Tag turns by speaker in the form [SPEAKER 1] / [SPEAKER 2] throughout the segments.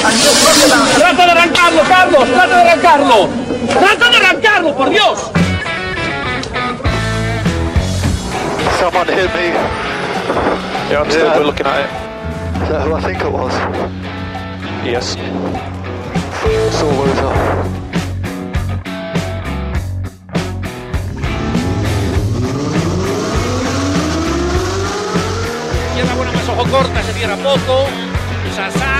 [SPEAKER 1] ¡Trata de arrancarlo, Carlos! ¡Trata de arrancarlo! ¡Trata de arrancarlo, por Dios!
[SPEAKER 2] Someone hit me.
[SPEAKER 3] Yeah, I'm still
[SPEAKER 2] Yeah.
[SPEAKER 3] looking at it.
[SPEAKER 2] Is that who I think it was?
[SPEAKER 3] Yes.
[SPEAKER 2] Sore loser.
[SPEAKER 1] Buena más ojo corta, se cierra poco. Sasar.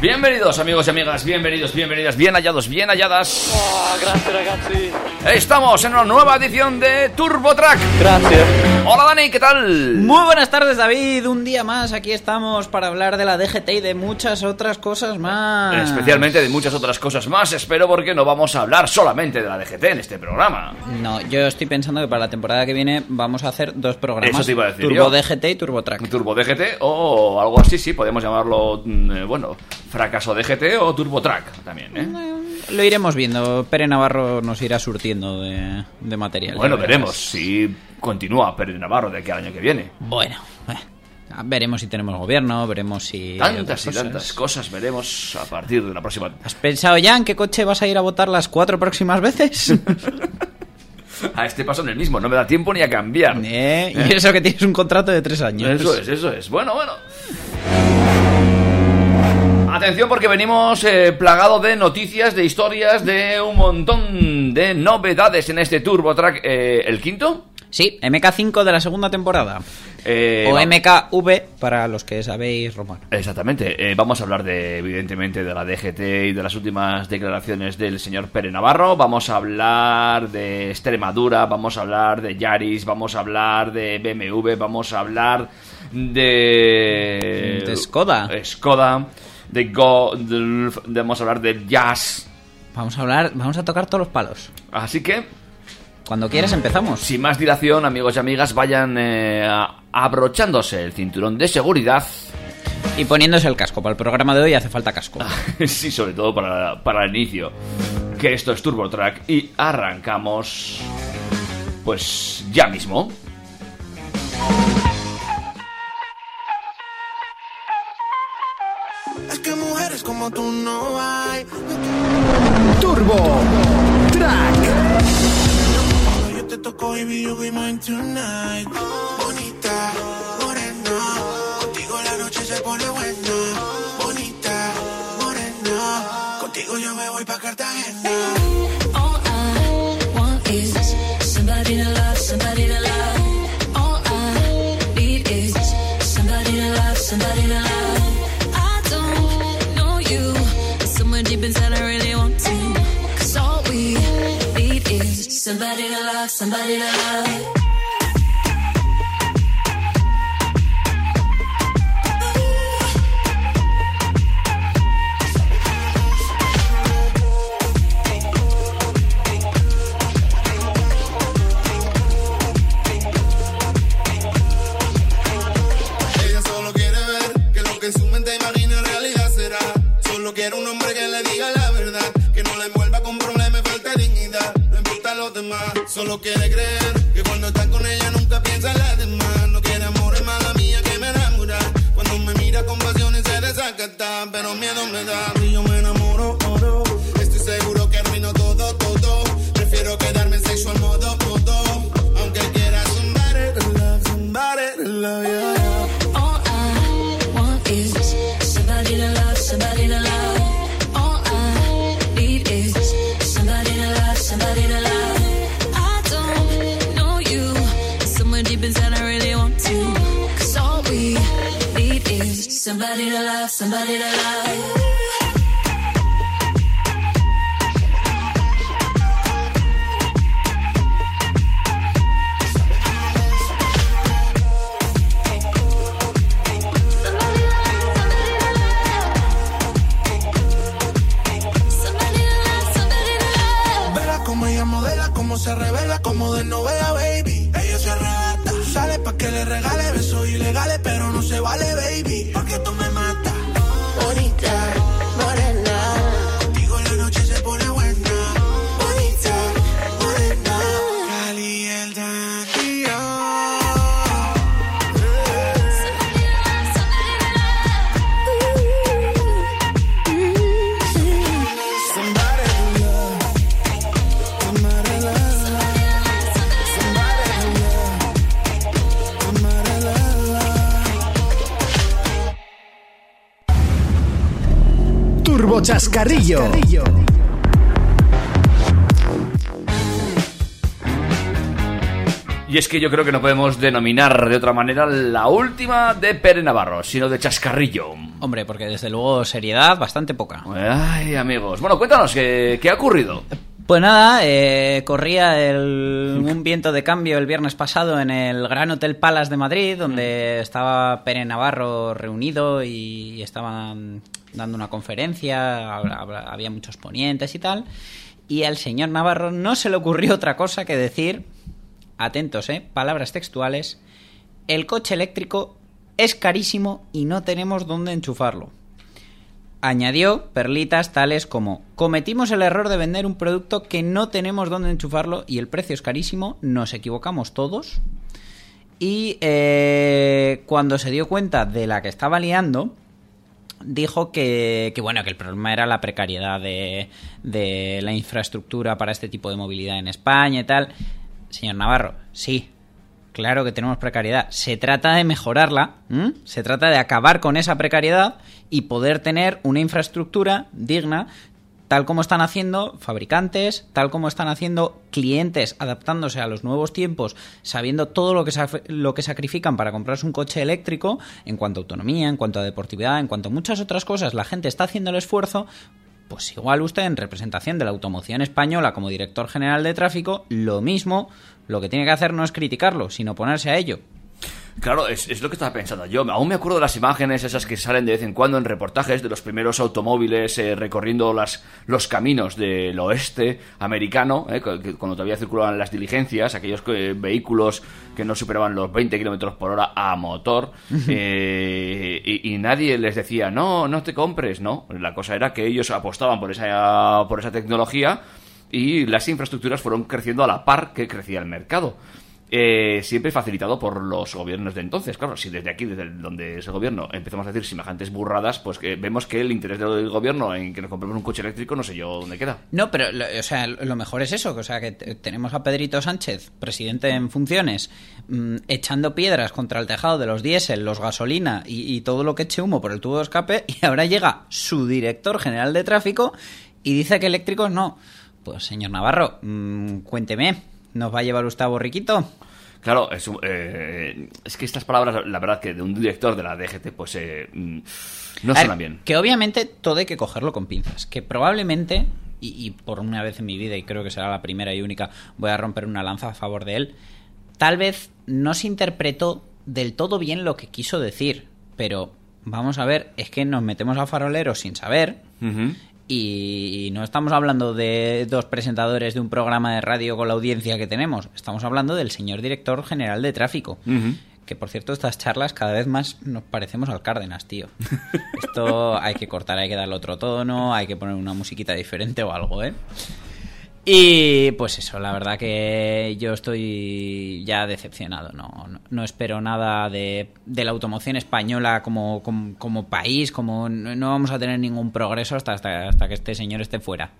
[SPEAKER 4] Bienvenidos amigos y amigas, bienvenidos, bienvenidas, bien hallados, bien halladas.
[SPEAKER 2] Ah, grazie ragazzi.
[SPEAKER 4] Estamos en una nueva edición de Turbo Track.
[SPEAKER 2] Grazie.
[SPEAKER 4] Hola Dani, ¿qué tal?
[SPEAKER 5] Muy buenas tardes David, un día más aquí estamos para hablar de la DGT y de muchas otras cosas más.
[SPEAKER 4] Especialmente de muchas otras cosas más, espero porque no vamos a hablar solamente de la DGT en este programa.
[SPEAKER 5] No, yo estoy pensando que para la temporada que viene vamos a hacer dos programas.
[SPEAKER 4] Eso te iba a decir
[SPEAKER 5] Turbo
[SPEAKER 4] yo.
[SPEAKER 5] DGT y Turbo Track.
[SPEAKER 4] Turbo DGT o algo así, sí, podemos llamarlo, mm, eh, bueno, fracaso DGT o Turbo Track también, ¿eh?
[SPEAKER 5] Lo iremos viendo, Pere Navarro nos irá surtiendo de, de material.
[SPEAKER 4] Bueno, veremos si continúa Pérez Navarro de aquí al año que viene.
[SPEAKER 5] Bueno, eh, veremos si tenemos gobierno, veremos si...
[SPEAKER 4] Tantas y tantas cosas veremos a partir de la próxima.
[SPEAKER 5] ¿Has pensado ya en qué coche vas a ir a votar las cuatro próximas veces?
[SPEAKER 4] A este paso en el mismo, no me da tiempo ni a cambiar.
[SPEAKER 5] Eh, Y eso que tienes un contrato de tres años.
[SPEAKER 4] Eso es, eso es. Bueno, bueno. Atención porque venimos eh, plagados de noticias, de historias, de un montón de novedades en este Turbo Track. eh, ¿El quinto?
[SPEAKER 5] Sí, MK5 de la segunda temporada.
[SPEAKER 4] Eh,
[SPEAKER 5] o MKV para los que sabéis romano.
[SPEAKER 4] Exactamente. Eh, vamos a hablar de, evidentemente, de la DGT y de las últimas declaraciones del señor Pere Navarro. Vamos a hablar de Extremadura, vamos a hablar de Yaris, vamos a hablar de BMW, vamos a hablar de...
[SPEAKER 5] De Skoda.
[SPEAKER 4] Skoda, de Go... de- vamos a hablar de Jazz.
[SPEAKER 5] Vamos a hablar, vamos a tocar todos los palos.
[SPEAKER 4] Así que,
[SPEAKER 5] Cuando quieras empezamos.
[SPEAKER 4] sin más dilación, amigos y amigas, vayan eh, abrochándose el cinturón de seguridad.
[SPEAKER 5] Y poniéndose el casco. Para el programa de hoy hace falta casco.
[SPEAKER 4] sí, sobre todo para, para el inicio. Que esto es Turbo Track y arrancamos. Pues ya mismo.
[SPEAKER 6] Mujeres como tú no hay.
[SPEAKER 7] Turbo Track.
[SPEAKER 6] Yo te toco, baby, you be mine tonight. Bonita, morena. Contigo la noche se pone buena. Bonita, morena. Contigo yo me voy pa' Cartagena.
[SPEAKER 8] All I want is somebody to love, somebody to love. All I need is somebody to love, somebody to love. Somebody to love, somebody to love.
[SPEAKER 7] Turbo Chascarrillo.
[SPEAKER 4] Y es que yo creo que no podemos denominar de otra manera la última de Pere Navarro, sino de Chascarrillo.
[SPEAKER 5] Hombre, porque desde luego seriedad bastante poca.
[SPEAKER 4] Ay, amigos. Bueno, cuéntanos, ¿qué, qué ha ocurrido?
[SPEAKER 5] Pues nada, eh, corría el- un viento de cambio el viernes pasado en el Gran Hotel Palace de Madrid, donde estaba Pere Navarro reunido y estaban dando una conferencia, había muchos ponentes y tal. Y al señor Navarro no se le ocurrió otra cosa que decir, atentos, eh, palabras textuales, el coche eléctrico es carísimo y no tenemos dónde enchufarlo. Añadió perlitas tales como cometimos el error de vender un producto que no tenemos dónde enchufarlo y el precio es carísimo, nos equivocamos todos. Y eh, cuando se dio cuenta de la que estaba liando, dijo que, que, bueno que el problema era la precariedad de, de la infraestructura para este tipo de movilidad en España y tal. Señor Navarro, sí, Claro que tenemos precariedad. Se trata de mejorarla, se trata de acabar con esa precariedad y poder tener una infraestructura digna, tal como están haciendo fabricantes, tal como están haciendo clientes adaptándose a los nuevos tiempos, sabiendo todo lo que, lo que sacrifican para comprarse un coche eléctrico en cuanto a autonomía, en cuanto a deportividad, en cuanto a muchas otras cosas. La gente está haciendo el esfuerzo. Pues igual usted en representación de la automoción española como director general de tráfico, lo mismo, lo que tiene que hacer no es criticarlo, sino ponerse a ello.
[SPEAKER 4] Claro, es, es lo que estaba pensando yo. Aún me acuerdo de las imágenes esas que salen de vez en cuando en reportajes de los primeros automóviles eh, recorriendo las, los caminos del oeste americano, eh, cuando todavía circulaban las diligencias, aquellos eh, vehículos que no superaban los 20 kilómetros por hora a motor, eh, y, y nadie les decía, no, no te compres, no. La cosa era que ellos apostaban por esa, por esa tecnología y las infraestructuras fueron creciendo a la par que crecía el mercado. Eh, siempre facilitado por los gobiernos de entonces. Claro, si desde aquí, desde donde es el gobierno, empezamos a decir semejantes burradas, pues que vemos que el interés del gobierno en que nos compremos un coche eléctrico no sé yo dónde queda.
[SPEAKER 5] No, pero o sea, lo mejor es eso, o sea, que te- tenemos a Pedrito Sánchez, presidente en funciones, mm, echando piedras contra el tejado de los diésel, los gasolina y, y todo lo que eche humo por el tubo de escape, y ahora llega su director general de tráfico y dice que eléctricos no. Pues señor Navarro, mm, cuénteme, ¿nos va a llevar usted a borriquito?
[SPEAKER 4] Claro, es, eh, es que estas palabras, la verdad que de un director de la DGT, pues eh, mm, no suenan bien.
[SPEAKER 5] Que obviamente todo hay que cogerlo con pinzas. Que probablemente, y, y por una vez en mi vida, y creo que será la primera y única, voy a romper una lanza a favor de él. Tal vez no se interpretó del todo bien lo que quiso decir. Pero vamos a ver, es que nos metemos a faroleros sin saber. Y no estamos hablando de dos presentadores de un programa de radio con la audiencia que tenemos. Estamos hablando del señor director general de tráfico.
[SPEAKER 4] Ujú.
[SPEAKER 5] Que por cierto, estas charlas cada vez más nos parecemos al Cárdenas, tío. Esto hay que cortar, hay que darle otro tono, hay que poner una musiquita diferente o algo, ¿eh? Y pues eso, la verdad que yo estoy ya decepcionado. No, no, no espero nada de, de la automoción española como, como, como país, como no, vamos a tener ningún progreso hasta, hasta, hasta que este señor esté fuera.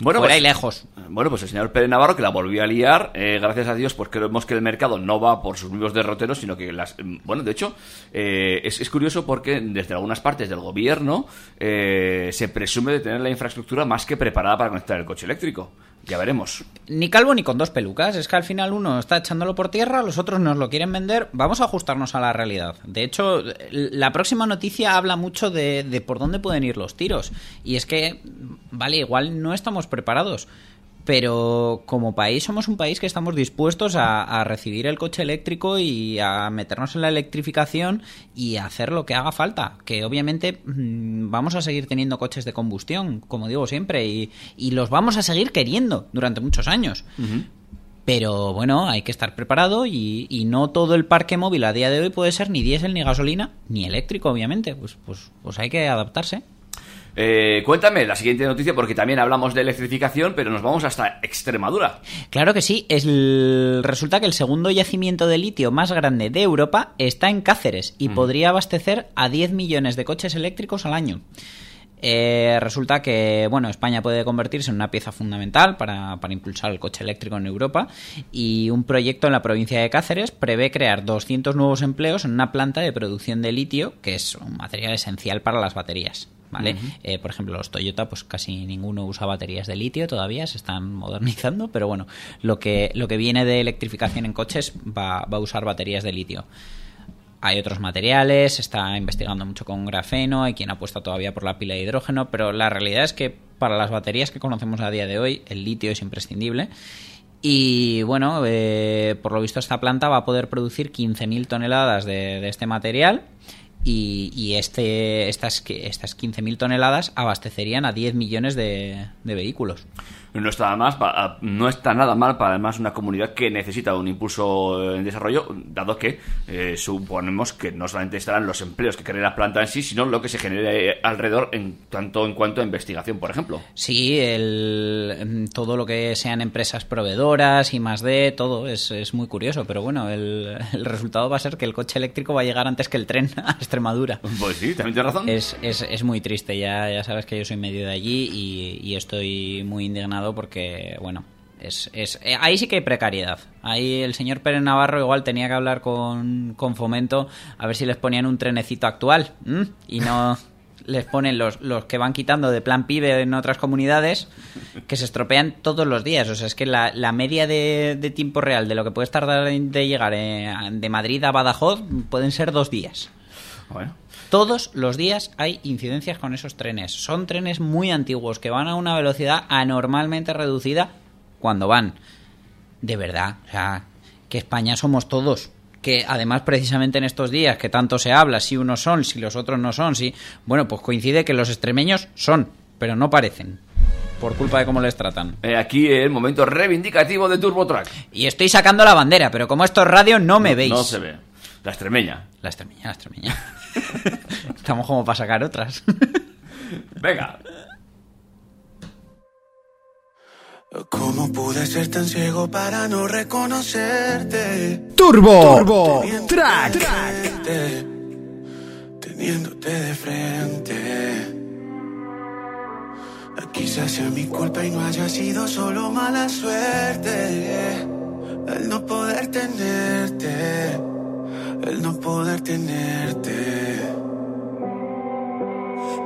[SPEAKER 4] Bueno,
[SPEAKER 5] fuera
[SPEAKER 4] pues-
[SPEAKER 5] y lejos.
[SPEAKER 4] Bueno, pues el señor Pérez Navarro que la volvió a liar, eh, gracias a Dios, pues creemos que el mercado no va por sus mismos derroteros, sino que las... mm, Bueno, de hecho, eh, es, es curioso porque desde algunas partes del gobierno eh, se presume de tener la infraestructura más que preparada para conectar el coche eléctrico. Ya veremos.
[SPEAKER 5] Ni calvo ni con dos pelucas. Es que al final uno está echándolo por tierra, los otros nos lo quieren vender. Vamos a ajustarnos a la realidad. De hecho, la próxima noticia habla mucho de, de por dónde pueden ir los tiros. Y es que, vale, igual no estamos preparados. Pero como país somos un país que estamos dispuestos a, a recibir el coche eléctrico y a meternos en la electrificación y a hacer lo que haga falta. Que obviamente mm, vamos a seguir teniendo coches de combustión, como digo siempre, y, y los vamos a seguir queriendo durante muchos años. Pero bueno, hay que estar preparado y, y no todo el parque móvil a día de hoy puede ser ni diésel, ni gasolina, ni eléctrico, obviamente. Pues, pues, pues hay que adaptarse.
[SPEAKER 4] Eh, cuéntame la siguiente noticia porque también hablamos de electrificación, pero nos vamos hasta Extremadura.
[SPEAKER 5] Claro que sí. Es el- Resulta que el segundo yacimiento de litio más grande de Europa está en Cáceres y podría abastecer a 10 millones de coches eléctricos al año. Eh, resulta que bueno España puede convertirse en una pieza fundamental para, para impulsar el coche eléctrico en Europa y un proyecto en la provincia de Cáceres prevé crear 200 nuevos empleos en una planta de producción de litio que es un material esencial para las baterías. ¿Vale? Eh, por ejemplo, los Toyota, pues casi ninguno usa baterías de litio todavía, se están modernizando, pero bueno, lo que, lo que viene de electrificación en coches va, va a usar baterías de litio. Hay otros materiales, se está investigando mucho con grafeno, hay quien apuesta todavía por la pila de hidrógeno, pero la realidad es que para las baterías que conocemos a día de hoy, el litio es imprescindible. Y bueno, eh, por lo visto esta planta va a poder producir 15.000 toneladas de, de este material y, y este, estas, estas 15.000 toneladas abastecerían a 10 millones de vehículos.
[SPEAKER 4] No está, nada más no está nada mal para además una comunidad que necesita un impulso en desarrollo, dado que eh, suponemos que no solamente estarán los empleos que cree la planta en sí, sino lo que se genere alrededor en tanto en cuanto a investigación, por ejemplo.
[SPEAKER 5] Sí, el, todo lo que sean empresas proveedoras y más de todo es, es muy curioso, pero bueno, el, el resultado va a ser que el coche eléctrico va a llegar antes que el tren a Extremadura.
[SPEAKER 4] Pues sí, también tienes razón.
[SPEAKER 5] Es, es, es muy triste, ya, ya sabes que yo soy medio de allí y, y estoy muy indignado porque, bueno, es, es, eh, ahí sí que hay precariedad. Ahí el señor Pérez Navarro igual tenía que hablar con, con Fomento a ver si les ponían un trenecito actual ¿m? y no les ponen los, los que van quitando de plan pibe en otras comunidades que se estropean todos los días. O sea, es que la, la media de, de tiempo real de lo que puedes tardar de llegar eh, de Madrid a Badajoz pueden ser dos días.
[SPEAKER 4] Bueno.
[SPEAKER 5] Todos los días hay incidencias con esos trenes. Son trenes muy antiguos que van a una velocidad anormalmente reducida cuando van. De verdad, o sea, que España somos todos. Que además, precisamente en estos días que tanto se habla, si unos son, si los otros no son, si. Bueno, pues coincide que los extremeños son, pero no parecen. Por culpa de cómo les tratan.
[SPEAKER 4] Eh, aquí el momento reivindicativo de Turbo Track.
[SPEAKER 5] Y estoy sacando la bandera, pero como esto es radio, no me veis.
[SPEAKER 4] No se ve. La extremeña.
[SPEAKER 5] La extremeña, la extremeña. Estamos como para sacar otras.
[SPEAKER 4] Venga.
[SPEAKER 6] ¿Cómo pude ser tan ciego para no reconocerte?
[SPEAKER 7] Turbo, Turbo Track.
[SPEAKER 6] Teniéndote, teniéndote de frente. Quizás sea mi culpa y no haya sido solo mala suerte. El no poder tenerte, el no poder tenerte.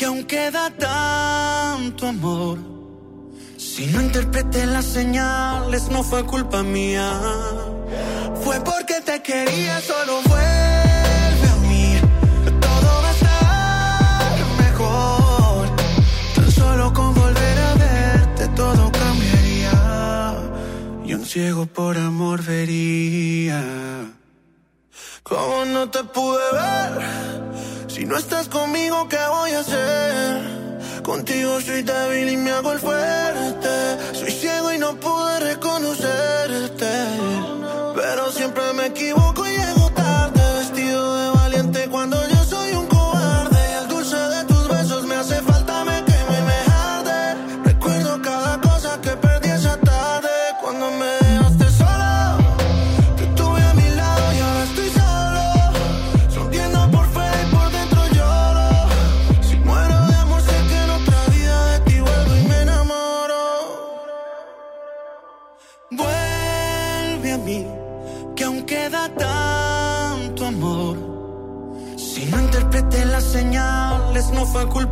[SPEAKER 6] que aún queda tanto amor. Si no interpreté las señales, no fue culpa mía. Fue porque te quería, solo vuelve a mí. Todo va a estar mejor. Tan solo con volver a verte, todo cambiaría. Y un ciego por amor vería. ¿Cómo no te pude ver? Si no estás conmigo, ¿qué voy a hacer? Contigo soy débil y me hago el fuerte. Soy ciego y no pude reconocerte. Pero siempre me equivoco y señales, no fue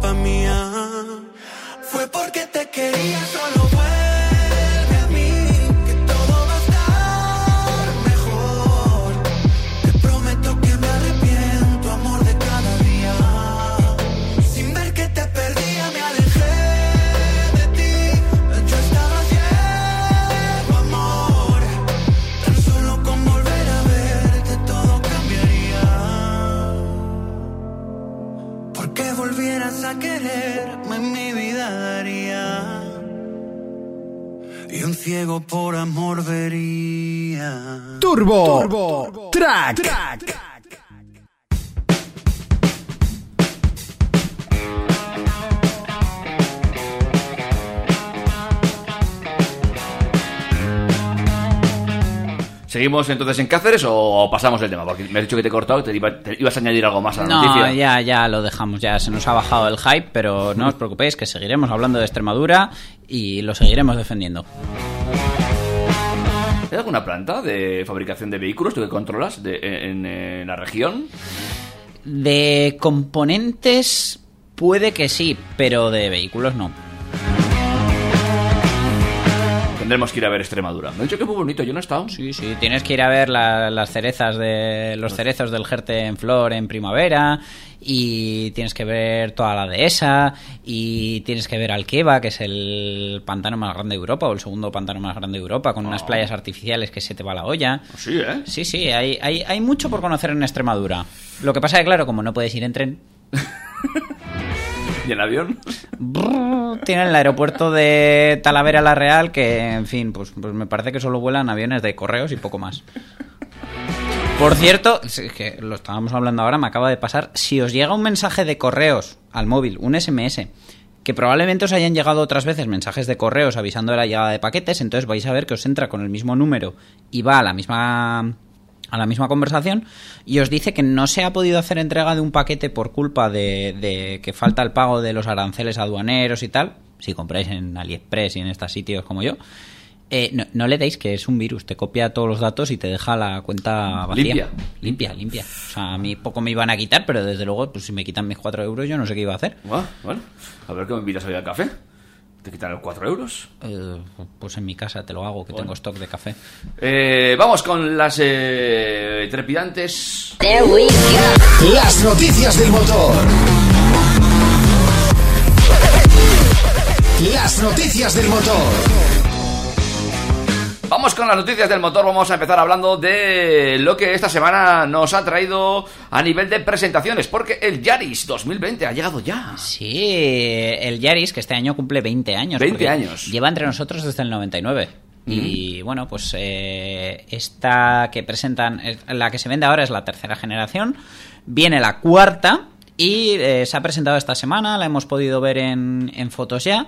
[SPEAKER 4] ¿Seguimos entonces en Cáceres o pasamos el tema? Porque me has dicho que te he cortado, te, iba- te ibas a añadir algo más a la
[SPEAKER 5] No,
[SPEAKER 4] noticia.
[SPEAKER 5] ya, ya lo dejamos, ya se nos ha bajado el hype, pero no os preocupéis que seguiremos hablando de Extremadura y lo seguiremos defendiendo.
[SPEAKER 4] ¿Hay alguna planta de fabricación de vehículos tú que controlas de- en, en la región?
[SPEAKER 5] De componentes puede que sí, pero de vehículos no.
[SPEAKER 4] Tendremos que ir a ver Extremadura. Me han dicho que es muy bonito, yo no he estado.
[SPEAKER 5] Sí, sí, tienes que ir a ver la- las cerezas de los cerezos del Jerte en flor en primavera y tienes que ver toda la dehesa y tienes que ver Alqueva, que es el pantano más grande de Europa o el segundo pantano más grande de Europa con unas playas artificiales que se te va la olla.
[SPEAKER 4] Sí, ¿eh?
[SPEAKER 5] Sí, sí, hay, hay, hay mucho por conocer en Extremadura. Lo que pasa es que, claro, como no puedes ir en tren,
[SPEAKER 4] ¿Y en avión?
[SPEAKER 5] tiene el aeropuerto de Talavera La Real que, en fin, pues, pues me parece que solo vuelan aviones de correos y poco más. Por cierto, que lo estábamos hablando ahora, me acaba de pasar. Si os llega un mensaje de correos al móvil, un SMS, que probablemente os hayan llegado otras veces mensajes de correos avisando de la llegada de paquetes, entonces vais a ver que os entra con el mismo número y va a la misma a la misma conversación y os dice que no se ha podido hacer entrega de un paquete por culpa de, de que falta el pago de los aranceles aduaneros y tal. Si compráis en AliExpress y en estos sitios como yo, eh, no, no le deis que es un virus, te copia todos los datos y te deja la cuenta vacía.
[SPEAKER 4] Limpia.
[SPEAKER 5] Limpia, limpia. O sea, a mí poco me iban a quitar, pero desde luego, pues si me quitan mis 4 euros, yo no sé qué iba a hacer.
[SPEAKER 4] Bueno, a ver qué me invitas hoy al café. ¿Te quitan los 4 euros?
[SPEAKER 5] Eh, pues en mi casa te lo hago, que tengo stock de café.
[SPEAKER 4] Eh, vamos con las eh, trepidantes.
[SPEAKER 7] Las noticias del motor. Las noticias del motor.
[SPEAKER 4] Vamos con las noticias del motor. Vamos a empezar hablando de lo que esta semana nos ha traído a nivel de presentaciones. Porque el Yaris 2020 ha llegado ya.
[SPEAKER 5] Sí, el Yaris, que este año cumple 20 años.
[SPEAKER 4] 20
[SPEAKER 5] porque
[SPEAKER 4] años.
[SPEAKER 5] Lleva entre nosotros desde el 99. Y bueno, pues eh, esta que presentan, es- la que se vende ahora es la tercera generación. Viene la cuarta y eh, se ha presentado esta semana, la hemos podido ver en, en fotos ya.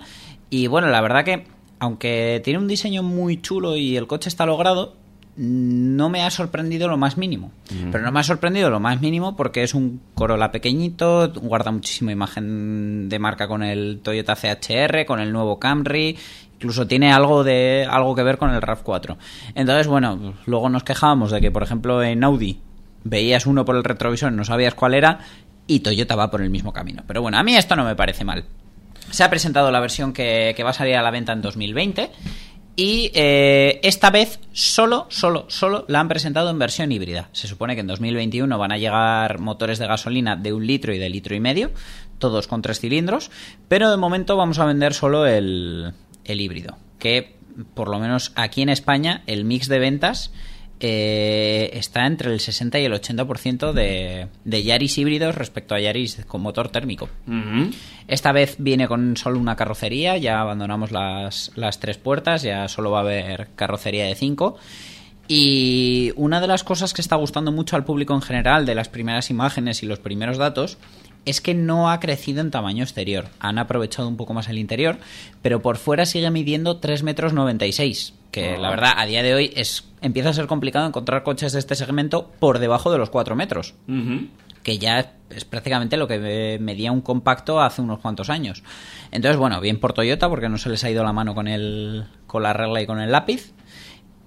[SPEAKER 5] Y bueno, la verdad que, aunque tiene un diseño muy chulo y el coche está logrado, no me ha sorprendido lo más mínimo. Pero no me ha sorprendido lo más mínimo porque es un Corolla pequeñito, guarda muchísima imagen de marca con el Toyota CHR, con el nuevo Camry, incluso tiene algo de algo que ver con el RAV4. Entonces, bueno, luego nos quejábamos de que, por ejemplo, en Audi veías uno por el retrovisor y no sabías cuál era y Toyota va por el mismo camino. Pero bueno, a mí esto no me parece mal. Se ha presentado la versión que, va a salir a la venta en 2020 y eh, esta vez solo, solo, solo la han presentado en versión híbrida. Se supone que en 2021 van a llegar motores de gasolina de un litro y de litro y medio, todos con tres cilindros, pero de momento vamos a vender solo el, el híbrido, que por lo menos aquí en España el mix de ventas eh, está entre el 60 y el 80% de, de Yaris híbridos respecto a Yaris con motor térmico. Esta vez viene con solo una carrocería, ya abandonamos las, las tres puertas, ya solo va a haber carrocería de cinco. Y una de las cosas que está gustando mucho al público en general de las primeras imágenes y los primeros datos es que no ha crecido en tamaño exterior. Han aprovechado un poco más el interior, pero por fuera sigue midiendo 3 metros 96, que la verdad a día de hoy es, empieza a ser complicado encontrar coches de este segmento por debajo de los 4 metros
[SPEAKER 4] Ujú.
[SPEAKER 5] que ya es prácticamente lo que me- medía un compacto hace unos cuantos años. Entonces, bueno, bien por Toyota porque no se les ha ido la mano con el con la regla y con el lápiz.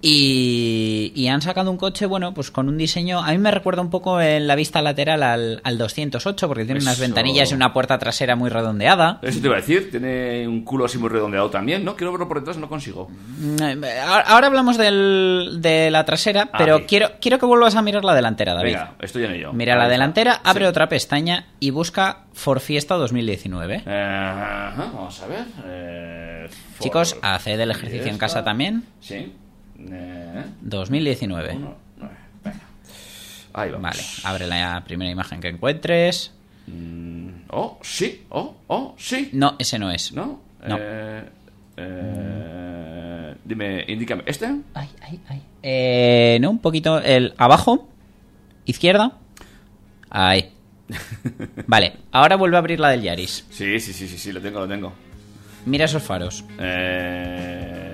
[SPEAKER 5] Y, y han sacado un coche, bueno, pues con un diseño. A mí me recuerda un poco en la vista lateral al, al 208, porque tiene unas ventanillas y una puerta trasera muy redondeada.
[SPEAKER 4] Eso te iba a decir, tiene un culo así muy redondeado también, ¿no? Quiero verlo por detrás, no consigo.
[SPEAKER 5] Mm, eh, Ahora ahora hablamos del- de la trasera,
[SPEAKER 4] Ah,
[SPEAKER 5] pero quiero, quiero que vuelvas a mirar la delantera, David.
[SPEAKER 4] Venga, estoy en ello.
[SPEAKER 5] Mira la delantera, abre
[SPEAKER 4] Sí.
[SPEAKER 5] otra pestaña y busca For Fiesta 2019.
[SPEAKER 4] Eh, vamos a ver. eh,
[SPEAKER 5] Chicos, haced el ejercicio en casa también.
[SPEAKER 4] Sí. Eh,
[SPEAKER 5] 2019.
[SPEAKER 4] uno, nueve, venga. Ahí vamos.
[SPEAKER 5] Vale, abre la primera imagen que encuentres.
[SPEAKER 4] Mm, oh, sí, oh, oh, sí.
[SPEAKER 5] No, ese no es.
[SPEAKER 4] ¿No?
[SPEAKER 5] No.
[SPEAKER 4] Eh, eh, dime, indícame. ¿Este?
[SPEAKER 5] Ay, ay, ay. Eh, no, un poquito. El abajo, izquierda. Ahí. Vale, ahora vuelve a abrir la del Yaris.
[SPEAKER 4] Sí, sí, sí, sí, sí, lo tengo, lo tengo.
[SPEAKER 5] Mira esos faros.
[SPEAKER 4] Eh,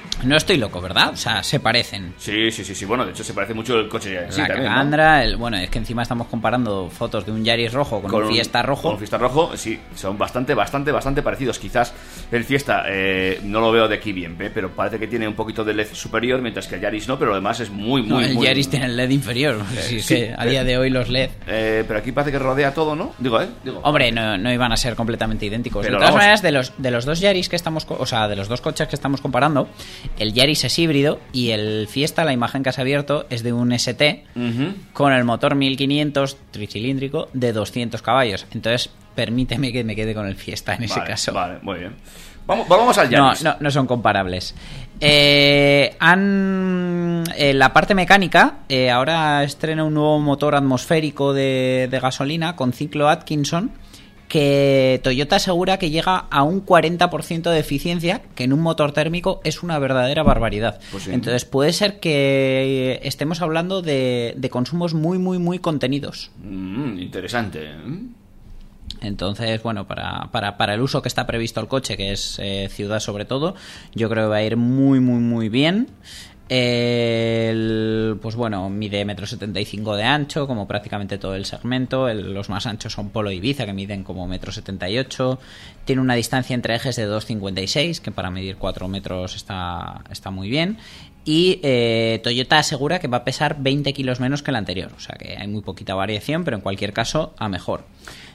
[SPEAKER 5] No estoy loco, ¿verdad? O sea, se parecen.
[SPEAKER 4] Sí, sí, sí, sí. Bueno, de hecho se parece mucho el coche sí
[SPEAKER 5] la. Calandra, el, bueno, es que encima estamos comparando fotos de un Yaris rojo con, un Fiesta rojo.
[SPEAKER 4] Con un Fiesta rojo, sí, son bastante, bastante, bastante parecidos. Quizás el Fiesta eh, no lo veo de aquí bien, ¿eh? pero parece que tiene un poquito de LED superior, mientras que el Yaris no, pero además es muy, muy,
[SPEAKER 5] No, el
[SPEAKER 4] muy...
[SPEAKER 5] Yaris tiene el LED inferior. Sí,
[SPEAKER 4] sí,
[SPEAKER 5] que a día de hoy los LED.
[SPEAKER 4] Eh, pero aquí parece que rodea todo, ¿no? Digo, ¿eh? Digo.
[SPEAKER 5] Hombre, no, no iban a ser completamente idénticos.
[SPEAKER 4] Pero
[SPEAKER 5] de todas
[SPEAKER 4] vamos-
[SPEAKER 5] maneras, de los, de los dos Yaris que estamos, o sea, de los dos coches que estamos comparando, el Yaris es híbrido y el Fiesta, la imagen que has abierto, es de un ST con el motor 1500 tricilíndrico de 200 caballos. Entonces, permíteme que me quede con el Fiesta en ese
[SPEAKER 4] Vale,
[SPEAKER 5] caso.
[SPEAKER 4] Vale, muy bien. Vamos, vamos al
[SPEAKER 5] No,
[SPEAKER 4] Yaris.
[SPEAKER 5] no, no son comparables. Eh, han, en la parte mecánica, eh, ahora estrena un nuevo motor atmosférico de, de gasolina con ciclo Atkinson que Toyota asegura que llega a un 40% de eficiencia, que en un motor térmico es una verdadera barbaridad.
[SPEAKER 4] Pues sí.
[SPEAKER 5] Entonces puede ser que estemos hablando de, de consumos muy, muy, muy contenidos.
[SPEAKER 4] Mm, interesante. ¿eh?
[SPEAKER 5] Entonces, bueno, para, para, para el uso que está previsto el coche, que es eh, ciudad sobre todo, yo creo que va a ir muy, muy, muy bien. El- pues bueno, mide metro setenta y cinco de ancho, como prácticamente todo el segmento. El- los más anchos son Polo y Ibiza, que miden como metro setenta y ocho. Tiene una distancia entre ejes de 2,56, que para medir 4 metros está, está muy bien. Y eh, Toyota asegura que va a pesar 20 kilos menos que el anterior. O sea que hay muy poquita variación, pero en cualquier caso, a mejor.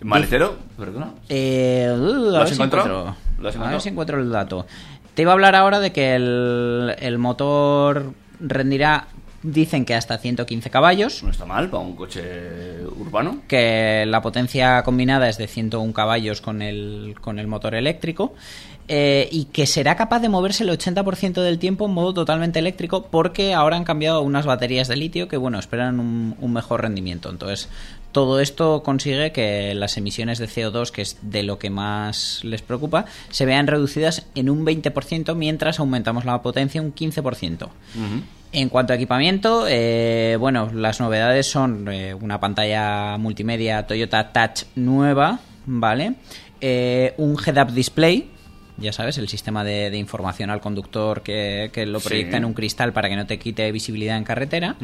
[SPEAKER 4] ¿Maletero? Perdona.
[SPEAKER 5] Eh, uh,
[SPEAKER 4] ¿Lo has
[SPEAKER 5] si
[SPEAKER 4] encontrado?
[SPEAKER 5] encuentro-
[SPEAKER 4] ¿Lo has
[SPEAKER 5] A
[SPEAKER 4] encontrado?
[SPEAKER 5] ver si encuentro el dato. Te iba a hablar ahora de que el, el motor rendirá, dicen que hasta 115 caballos,
[SPEAKER 4] No está mal para un coche urbano.
[SPEAKER 5] que la potencia combinada es de 101 caballos con el, con el motor eléctrico. eh, y que será capaz de moverse el 80% del tiempo en modo totalmente eléctrico porque ahora han cambiado unas baterías de litio que bueno esperan un, un mejor rendimiento entonces todo esto consigue que las emisiones de CO2 que es de lo que más les preocupa se vean reducidas en un 20% mientras aumentamos la potencia un 15% en cuanto a equipamiento, eh, bueno, las novedades son eh, una pantalla multimedia Toyota Touch nueva, ¿vale? Eh, un head-up display, ya sabes, el sistema de, de información al conductor que, que lo
[SPEAKER 4] Sí.
[SPEAKER 5] proyecta en un cristal para que no te quite visibilidad en carretera.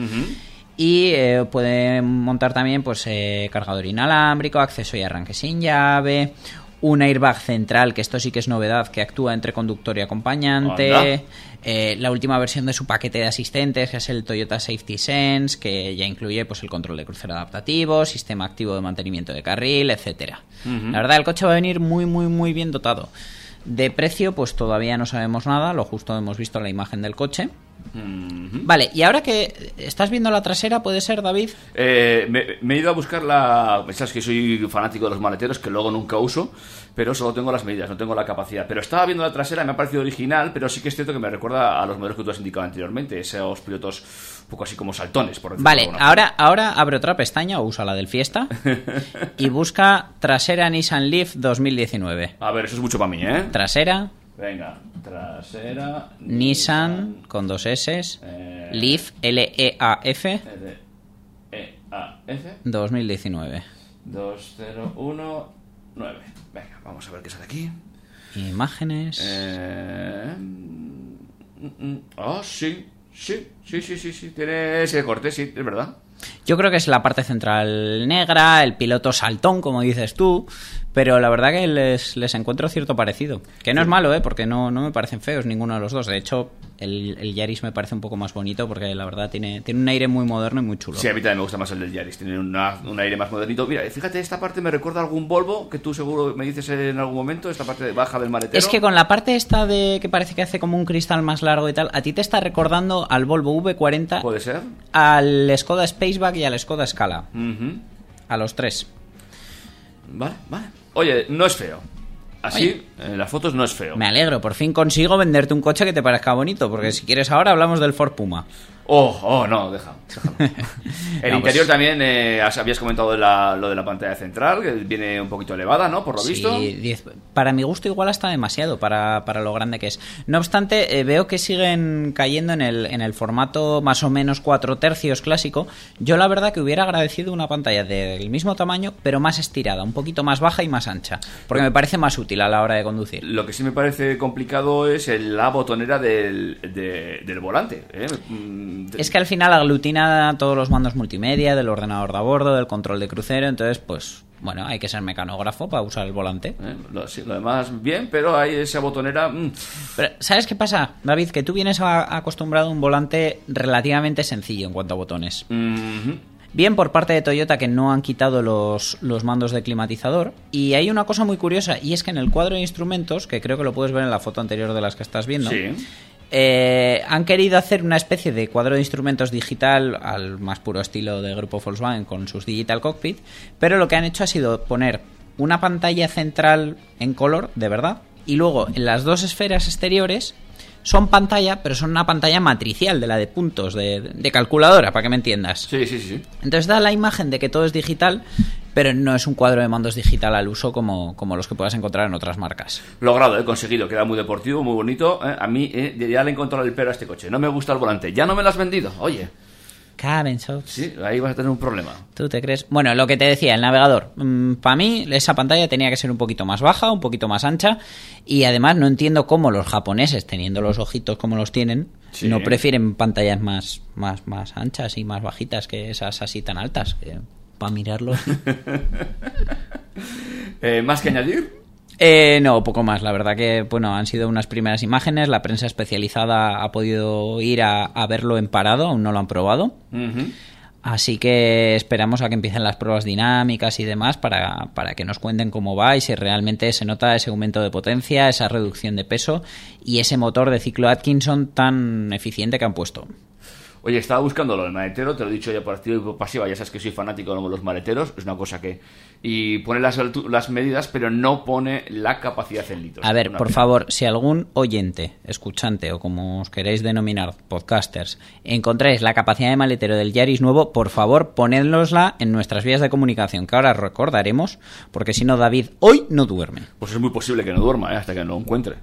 [SPEAKER 5] Y eh, puede montar también pues eh, cargador inalámbrico, acceso y arranque sin llave, un airbag central, que esto sí que es novedad, que actúa entre conductor y acompañante. Eh, la última versión de su paquete de asistentes, que es el Toyota Safety Sense, que ya incluye pues el control de crucero adaptativo, sistema activo de mantenimiento de carril, etcétera. La verdad, el coche va a venir muy, muy, muy bien dotado. De precio, pues todavía no sabemos nada, lo justo hemos visto la imagen del coche. Vale, y ahora que estás viendo la trasera, ¿puede ser, David?
[SPEAKER 4] Eh, me, me he ido a buscar la. Sabes que soy fanático de los maleteros, que luego nunca uso, pero solo tengo las medidas, no tengo la capacidad. Pero estaba viendo la trasera, me ha parecido original, pero sí que es cierto que me recuerda a los modelos que tú has indicado anteriormente, esos pilotos un poco así como saltones, por decirlo de
[SPEAKER 5] Vale, ahora, ahora abre otra pestaña o usa la del Fiesta y busca trasera Nissan Leaf 2019.
[SPEAKER 4] forma. A ver, eso es mucho para mí, ¿eh?
[SPEAKER 5] Trasera
[SPEAKER 4] Venga, trasera.
[SPEAKER 5] Nissan con dos S,
[SPEAKER 4] Eh.
[SPEAKER 5] Leaf L-E-A-F
[SPEAKER 4] L E A F
[SPEAKER 5] 2019.
[SPEAKER 4] 2019. Venga, vamos a ver qué sale aquí.
[SPEAKER 5] Imágenes.
[SPEAKER 4] Eh... mm, mm, Ah, sí, sí, sí, sí, sí, sí, tiene ese corte, sí, es verdad.
[SPEAKER 5] Yo creo que es la parte central negra, el piloto saltón, como dices tú, pero la verdad que les, les encuentro cierto parecido. Que no es malo, ¿eh? Porque no, no me parecen feos ninguno de los dos. De hecho, el, el Yaris me parece un poco más bonito porque la verdad tiene, tiene un aire muy moderno y muy chulo.
[SPEAKER 4] Sí, a mí también me gusta más el del Yaris, tiene una- un aire más modernito. Mira, fíjate, esta parte me recuerda a algún Volvo que tú seguro me dices en algún momento, esta parte de baja del maletero.
[SPEAKER 5] Es que con la parte esta de que parece que hace como un cristal más largo y tal, a ti te está recordando al Volvo V40,
[SPEAKER 4] ¿Puede ser?
[SPEAKER 5] al Skoda Spaceback y al Skoda Scala. A los tres.
[SPEAKER 4] Vale, vale. Oye, no es feo. Así, en las fotos no es feo.
[SPEAKER 5] Me alegro, por fin consigo venderte un coche que te parezca bonito, porque si quieres ahora hablamos del Ford Puma.
[SPEAKER 4] Oh, oh, no, deja. déjalo. El
[SPEAKER 5] No,
[SPEAKER 4] interior
[SPEAKER 5] pues-
[SPEAKER 4] también, eh, has- habías comentado de la- lo de la pantalla central, que viene un poquito elevada, ¿no? Por lo visto.
[SPEAKER 5] Sí, 10 para mi gusto igual hasta demasiado para, para lo grande que es. No obstante, eh, veo que siguen cayendo en el, en el formato más o menos 4 tercios clásico. Yo la verdad que hubiera agradecido una pantalla del mismo tamaño, pero más estirada, un poquito más baja y más ancha, porque me parece más útil a la hora de conducir.
[SPEAKER 4] Lo que sí me parece complicado es el- la botonera del, de- del volante. ¿eh?
[SPEAKER 5] Es que al final aglutina todos los mandos multimedia, del ordenador de a bordo, del control de crucero, entonces pues bueno, hay que ser mecanógrafo para usar el volante.
[SPEAKER 4] ¿eh? Lo, sí, lo demás bien, pero hay esa botonera... mm,
[SPEAKER 5] Pero, ¿sabes qué pasa, David? Que tú vienes a- acostumbrado a un volante relativamente sencillo en cuanto a botones. Bien por parte de Toyota que no han quitado los, los mandos de climatizador. Y hay una cosa muy curiosa, y es que en el cuadro de instrumentos, que creo que lo puedes ver en la foto anterior de las que estás viendo,
[SPEAKER 4] Sí.
[SPEAKER 5] Eh, han querido hacer una especie de cuadro de instrumentos digital al más puro estilo de grupo Volkswagen con sus Digital Cockpit, pero lo que han hecho ha sido poner una pantalla central en color, de verdad, y luego en las dos esferas exteriores son pantalla, pero son una pantalla matricial de la de puntos, de, de calculadora, para que me entiendas.
[SPEAKER 4] Sí, sí, sí.
[SPEAKER 5] Entonces da la imagen de que todo es digital, pero no es un cuadro de mandos digital al uso como, como los que puedas encontrar en otras marcas.
[SPEAKER 4] Logrado, he conseguido, queda muy deportivo, muy bonito. ¿eh? A mí eh, ya le he encontrado el pero a este coche. No me gusta el volante. Ya no me lo has vendido. Oye,
[SPEAKER 5] Caben,
[SPEAKER 4] sí, ahí vas a tener un problema.
[SPEAKER 5] ¿Tú te crees? Bueno, lo que te decía, el navegador. Para mí, esa pantalla tenía que ser un poquito más baja, un poquito más ancha. Y además, no entiendo cómo los japoneses, teniendo los ojitos como los tienen,
[SPEAKER 4] Sí.
[SPEAKER 5] no prefieren pantallas más, más, más anchas y más bajitas que esas así tan altas. Para mirarlos.
[SPEAKER 4] Eh, ¿Más que añadir?
[SPEAKER 5] Eh, no, poco más. La verdad que, bueno, han sido unas primeras imágenes. La prensa especializada ha podido ir a, a verlo en parado, aún no lo han probado. Así que esperamos a que empiecen las pruebas dinámicas y demás para, para que nos cuenten cómo va y si realmente se nota ese aumento de potencia, esa reducción de peso y ese motor de ciclo Atkinson tan eficiente que han puesto.
[SPEAKER 4] Oye, estaba buscando lo del maletero, te lo he dicho ya por activa y por pasiva, ya sabes que soy fanático de los maleteros, es una cosa que... Y pone las, las medidas, pero no pone la capacidad en litros.
[SPEAKER 5] A ver, por
[SPEAKER 4] pena.
[SPEAKER 5] favor, si algún oyente, escuchante o como os queréis denominar, podcasters, encontráis la capacidad de maletero del Yaris nuevo, por favor, ponedlosla en nuestras vías de comunicación, que ahora recordaremos, porque si no, David hoy no duerme.
[SPEAKER 4] Pues es muy posible que no duerma, ¿eh? hasta que no lo encuentre.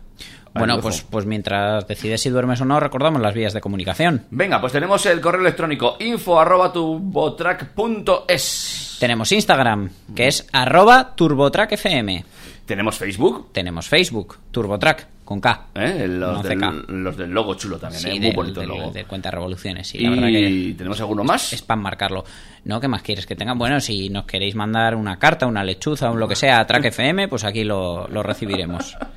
[SPEAKER 5] Bueno, pues, pues mientras decides si duermes o no, recordamos las vías de comunicación.
[SPEAKER 4] Venga, pues tenemos el correo electrónico info arroba tubotrack.es.
[SPEAKER 5] Tenemos Instagram, que es arroba turbotrackfm.
[SPEAKER 4] Tenemos Facebook,
[SPEAKER 5] Tenemos Facebook, turbotrack, con K.
[SPEAKER 4] ¿eh? los,
[SPEAKER 5] No
[SPEAKER 4] del,
[SPEAKER 5] CK.
[SPEAKER 4] los del logo chulo también,
[SPEAKER 5] Sí,
[SPEAKER 4] ¿eh? muy
[SPEAKER 5] del-
[SPEAKER 4] bonito el
[SPEAKER 5] del-
[SPEAKER 4] logo.
[SPEAKER 5] de cuenta revoluciones. Sí,
[SPEAKER 4] y
[SPEAKER 5] la verdad que
[SPEAKER 4] tenemos alguno más.
[SPEAKER 5] es para marcarlo. ¿No? ¿Qué más quieres que tengan? Bueno, si nos queréis mandar una carta, una lechuza, un lo que sea a Track FM, pues aquí lo, lo recibiremos.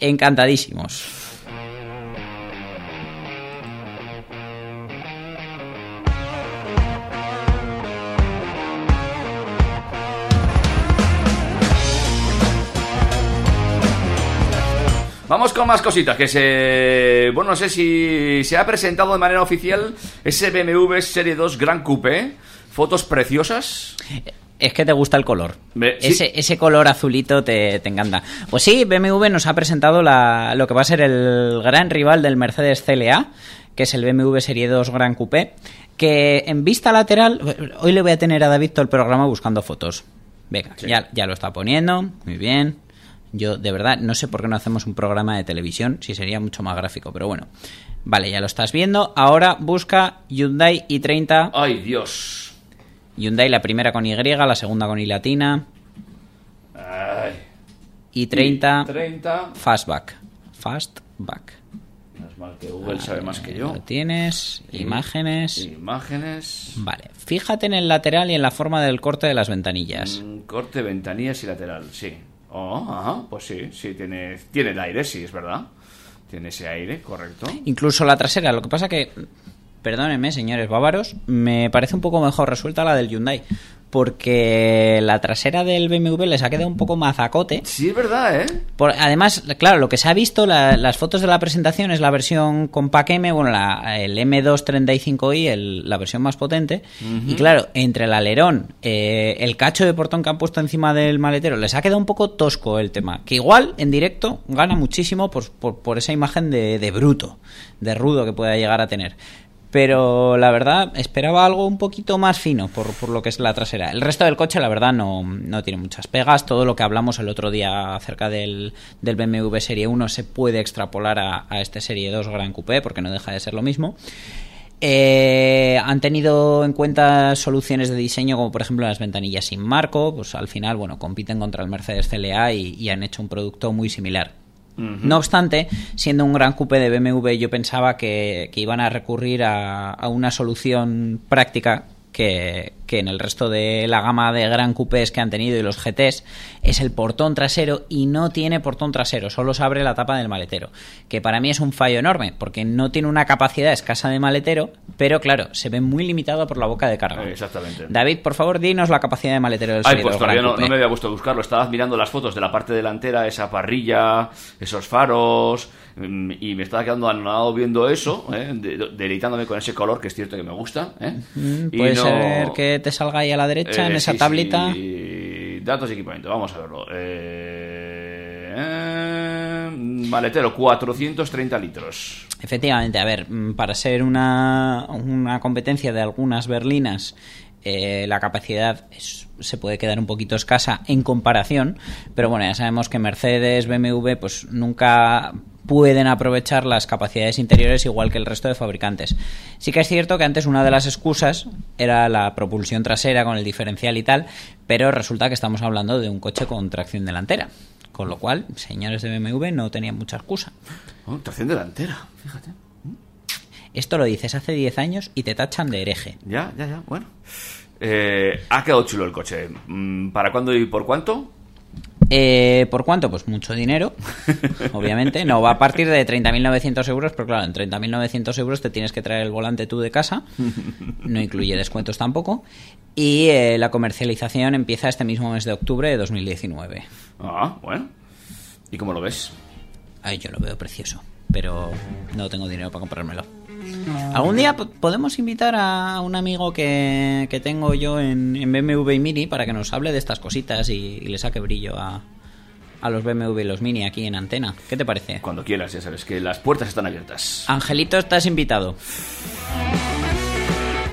[SPEAKER 5] Encantadísimos.
[SPEAKER 4] Vamos con más cositas, que se... Bueno, no sé si se ha presentado de manera oficial ese BMW Serie 2 Gran Coupé. Fotos preciosas.
[SPEAKER 5] Es que te gusta el color.
[SPEAKER 4] Sí.
[SPEAKER 5] Ese, ese color azulito te, te encanta. Pues sí, BMW nos ha presentado la- lo que va a ser el gran rival del Mercedes CLA, que es el BMW Serie 2 Gran Coupé, que en vista lateral, hoy le voy a tener a David todo el programa buscando fotos. Venga, ya, ya lo está poniendo, muy bien. Yo de verdad no sé por qué no hacemos un programa de televisión, si sería mucho más gráfico, pero bueno. Vale, ya lo estás viendo. Ahora busca Hyundai i30
[SPEAKER 4] ¡Ay, Dios!
[SPEAKER 5] Hyundai la primera con Y, la segunda con I latina.
[SPEAKER 4] Ay.
[SPEAKER 5] Y 30
[SPEAKER 4] 30.
[SPEAKER 5] Fastback. Fastback.
[SPEAKER 4] No es mal que Google sabe más que yo.
[SPEAKER 5] Lo tienes. Imágenes.
[SPEAKER 4] Imágenes.
[SPEAKER 5] Vale. Fíjate en el lateral y en la forma del corte de las ventanillas.
[SPEAKER 4] Mm, Corte, ventanillas y lateral, sí. Oh, ajá, pues sí, sí, tiene, tiene el aire, sí, es verdad. Tiene ese aire, correcto.
[SPEAKER 5] Incluso la trasera. Lo que pasa que. Perdónenme, señores bávaros. Me parece un poco mejor resuelta la del Hyundai. Porque la trasera del BMW les ha quedado un poco mazacote.
[SPEAKER 4] Sí, es verdad, ¿eh?
[SPEAKER 5] Por- además, claro, lo que se ha visto, la- las fotos de la presentación es la versión Compact M, bueno, la- el M235i, el- la versión más potente. Y claro, entre el alerón, eh, el cacho de portón que han puesto encima del maletero, les ha quedado un poco tosco el tema. Que igual, en directo, gana muchísimo por, por- por esa imagen de, de bruto, de rudo que pueda llegar a tener. Pero la verdad, esperaba algo un poquito más fino por, por lo que es la trasera. El resto del coche, la verdad, no, no tiene muchas pegas. Todo lo que hablamos el otro día acerca del, del BMW Serie 1 se puede extrapolar a, a este Serie 2 Gran Coupé, porque no deja de ser lo mismo. Eh, han tenido en cuenta soluciones de diseño como por ejemplo las ventanillas sin marco, pues al final bueno compiten contra el Mercedes CLA y, y han hecho un producto muy similar. No obstante, siendo un gran coupé de BMW, yo pensaba que, iban a recurrir a una solución práctica que, que en el resto de la gama de gran coupés que han tenido y los GTs es el portón trasero y no tiene portón trasero, solo se abre la tapa del maletero, que para mí es un fallo enorme porque no tiene una capacidad escasa de maletero, pero claro, se ve muy limitado por la boca de carga.
[SPEAKER 4] Exactamente.
[SPEAKER 5] David, por favor, dinos la capacidad de maletero del
[SPEAKER 4] Ay, pues
[SPEAKER 5] 2
[SPEAKER 4] todavía no, no me había a buscarlo. Estaba mirando las fotos de la parte delantera, esa parrilla, esos faros, mm, y me estaba quedando anonadado viendo eso, ¿eh? de- de- deleitándome con ese color que es cierto que me gusta. ¿eh? Y
[SPEAKER 5] Puede
[SPEAKER 4] no-
[SPEAKER 5] ser que te salga ahí a la derecha en
[SPEAKER 4] Eh,
[SPEAKER 5] esa
[SPEAKER 4] sí,
[SPEAKER 5] tablita.
[SPEAKER 4] sí. Datos y equipamiento, vamos a verlo. Eh, eh, maletero, 430 litros.
[SPEAKER 5] Efectivamente, a ver, mm, para ser una, una competencia de algunas berlinas, eh, la capacidad es- se puede quedar un poquito escasa en comparación, pero bueno, ya sabemos que Mercedes, BMW, pues nunca pueden aprovechar las capacidades interiores igual que el resto de fabricantes. Sí que es cierto que antes una de las excusas era la propulsión trasera con el diferencial y tal, pero resulta que estamos hablando de un coche con tracción delantera. Con lo cual, señores de BMW no tenían mucha excusa.
[SPEAKER 4] Oh, tracción delantera, fíjate.
[SPEAKER 5] Esto lo dices hace 10 años y te tachan de hereje.
[SPEAKER 4] Ya, ya, ya, bueno. Eh, ha quedado chulo el coche. Mm, ¿Para cuándo y por cuánto?
[SPEAKER 5] Eh, ¿Por cuánto? Pues mucho dinero, obviamente. No, va a partir de 30.900 euros, pero claro, en 30.900 euros te tienes que traer el volante tú de casa. No incluye descuentos tampoco. Y eh, la comercialización empieza este mismo mes de octubre de 2019.
[SPEAKER 4] Ah, bueno. ¿Y cómo lo ves?
[SPEAKER 5] Ay, yo lo veo precioso, pero no tengo dinero para comprármelo. Algún día po- podemos invitar a un amigo que, que tengo yo en, en BMW y Mini para que nos hable de estas cositas y, y le saque brillo a, a los BMW y los Mini aquí en antena. ¿Qué te parece?
[SPEAKER 4] Cuando quieras, ya sabes que las puertas están abiertas.
[SPEAKER 5] Angelito, estás invitado.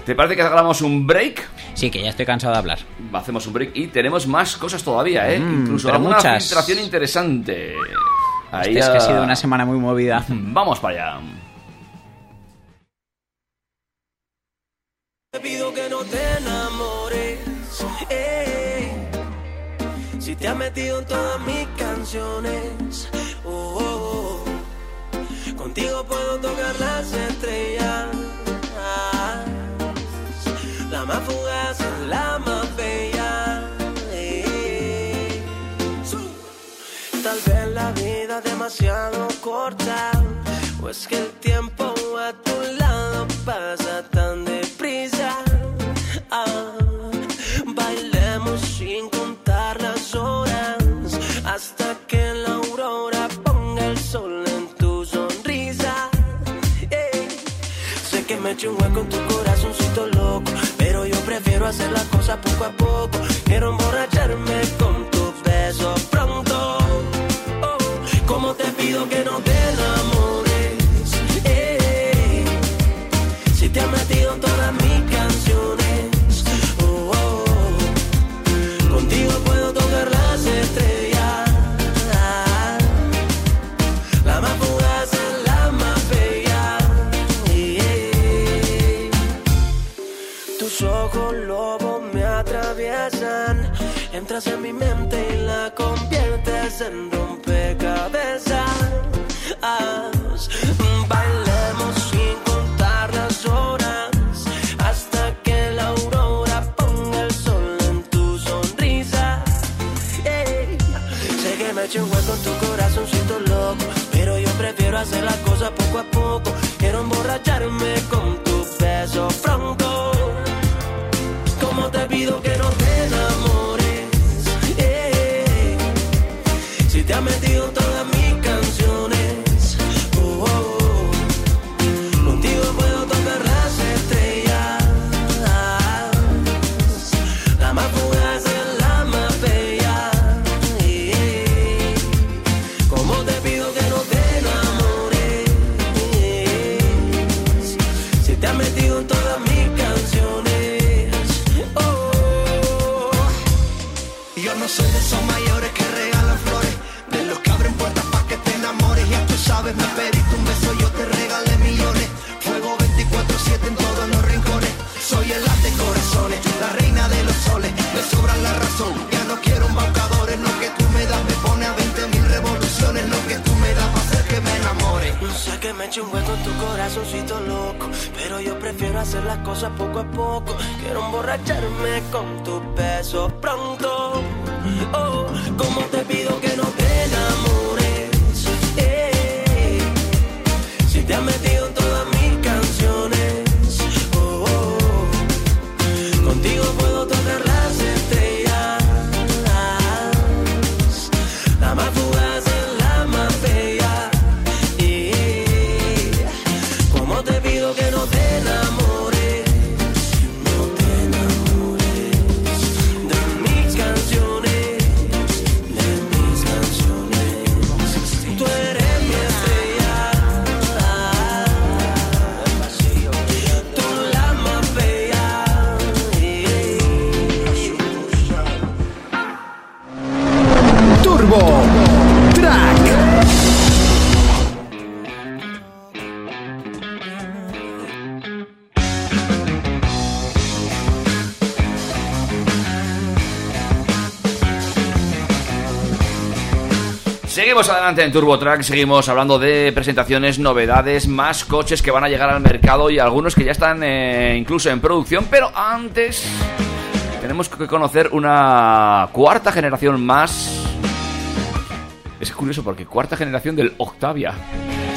[SPEAKER 4] ¿Te parece que hagamos un break?
[SPEAKER 5] Sí, que ya estoy cansado de hablar.
[SPEAKER 4] Hacemos un break y tenemos más cosas todavía, ¿eh?
[SPEAKER 5] Mm,
[SPEAKER 4] Incluso alguna
[SPEAKER 5] muchas.
[SPEAKER 4] filtración interesante. Ahí
[SPEAKER 5] Este es que ha sido una semana muy movida.
[SPEAKER 4] Vamos para allá.
[SPEAKER 9] Te pido que no te enamores. eh. Si te has metido en todas mis canciones. oh, oh, oh. Contigo puedo tocar las estrellas. La más fugaz, la más bella. eh. Tal vez la vida es demasiado corta. O es que el tiempo a tu lado pasa tan hacer las cosas poco a poco. Quiero emborracharme hacer las cosas poco a poco. Quiero emborracharme con tus besos pronto.
[SPEAKER 4] Seguimos adelante en Turbo Track, seguimos hablando de presentaciones, novedades, más coches que van a llegar al mercado y algunos que ya están eh, incluso en producción, pero antes tenemos que conocer una cuarta generación más. Es curioso porque cuarta generación del Octavia.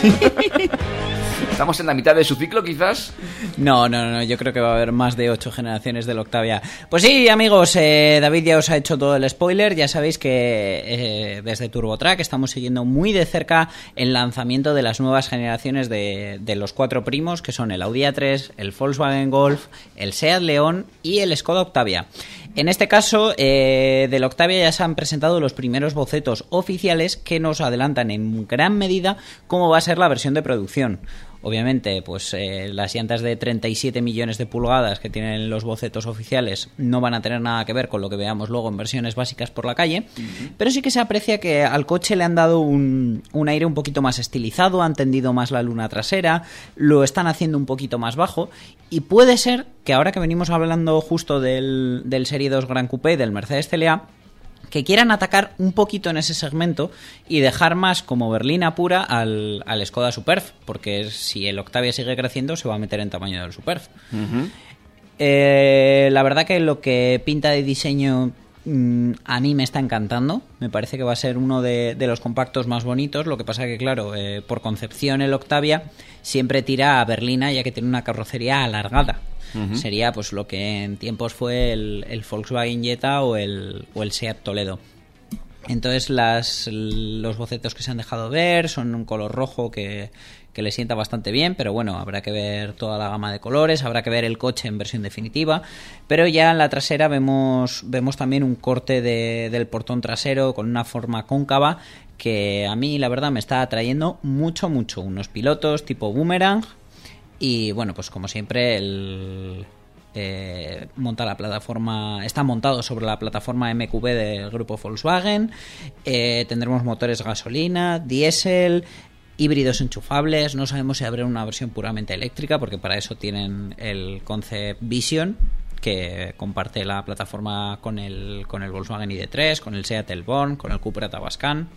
[SPEAKER 4] Estamos en la mitad de su ciclo quizás.
[SPEAKER 5] No, no, no, yo creo que va a haber más de ocho generaciones del Octavia. Pues sí, amigos, eh, David ya os ha hecho todo el spoiler. Ya sabéis que eh, desde TurboTrack estamos siguiendo muy de cerca el lanzamiento de las nuevas generaciones de, los cuatro primos, que son el Audi A3, el Volkswagen Golf, el Seat León y el Skoda Octavia. En este caso, eh, del Octavia ya se han presentado los primeros bocetos oficiales que nos adelantan en gran medida cómo va a ser la versión de producción. Obviamente, pues eh, las llantas de 37 millones de pulgadas que tienen los bocetos oficiales no van a tener nada que ver con lo que veamos luego en versiones básicas por la calle, pero sí que se aprecia que al coche le han dado un, un aire un poquito más estilizado, han tendido más la luna trasera, lo están haciendo un poquito más bajo y puede ser que ahora que venimos hablando justo del, del Serie 2 Gran Coupé del Mercedes CLA, que quieran atacar un poquito en ese segmento y dejar más como berlina pura al, al Skoda Superf, porque si el Octavia sigue creciendo se va a meter en tamaño del Superf. Eh, la verdad que lo que pinta de diseño mm, a mí me está encantando. Me parece que va a ser uno de, de los compactos más bonitos. Lo que pasa que, claro, eh, por concepción el Octavia siempre tira a berlina ya que tiene una carrocería alargada. Sería pues lo que en tiempos fue el, el Volkswagen Jetta o el, o el Seat Toledo. Entonces las, los bocetos que se han dejado ver son un color rojo que, que le sienta bastante bien, pero bueno, habrá que ver toda la gama de colores, habrá que ver el coche en versión definitiva, pero ya en la trasera vemos, vemos también un corte de- del portón trasero con una forma cóncava que a mí la verdad me está atrayendo mucho, mucho. Unos pilotos tipo boomerang y bueno, pues como siempre el... eh, monta la plataforma está montado sobre la plataforma MQB del grupo Volkswagen. Eh, tendremos motores gasolina diésel híbridos enchufables. No sabemos si habrá una versión puramente eléctrica porque para eso tienen el Concept Vision que comparte la plataforma con el, con el Volkswagen ID3, con el Seat Elborn, con el Cupra Tabascan.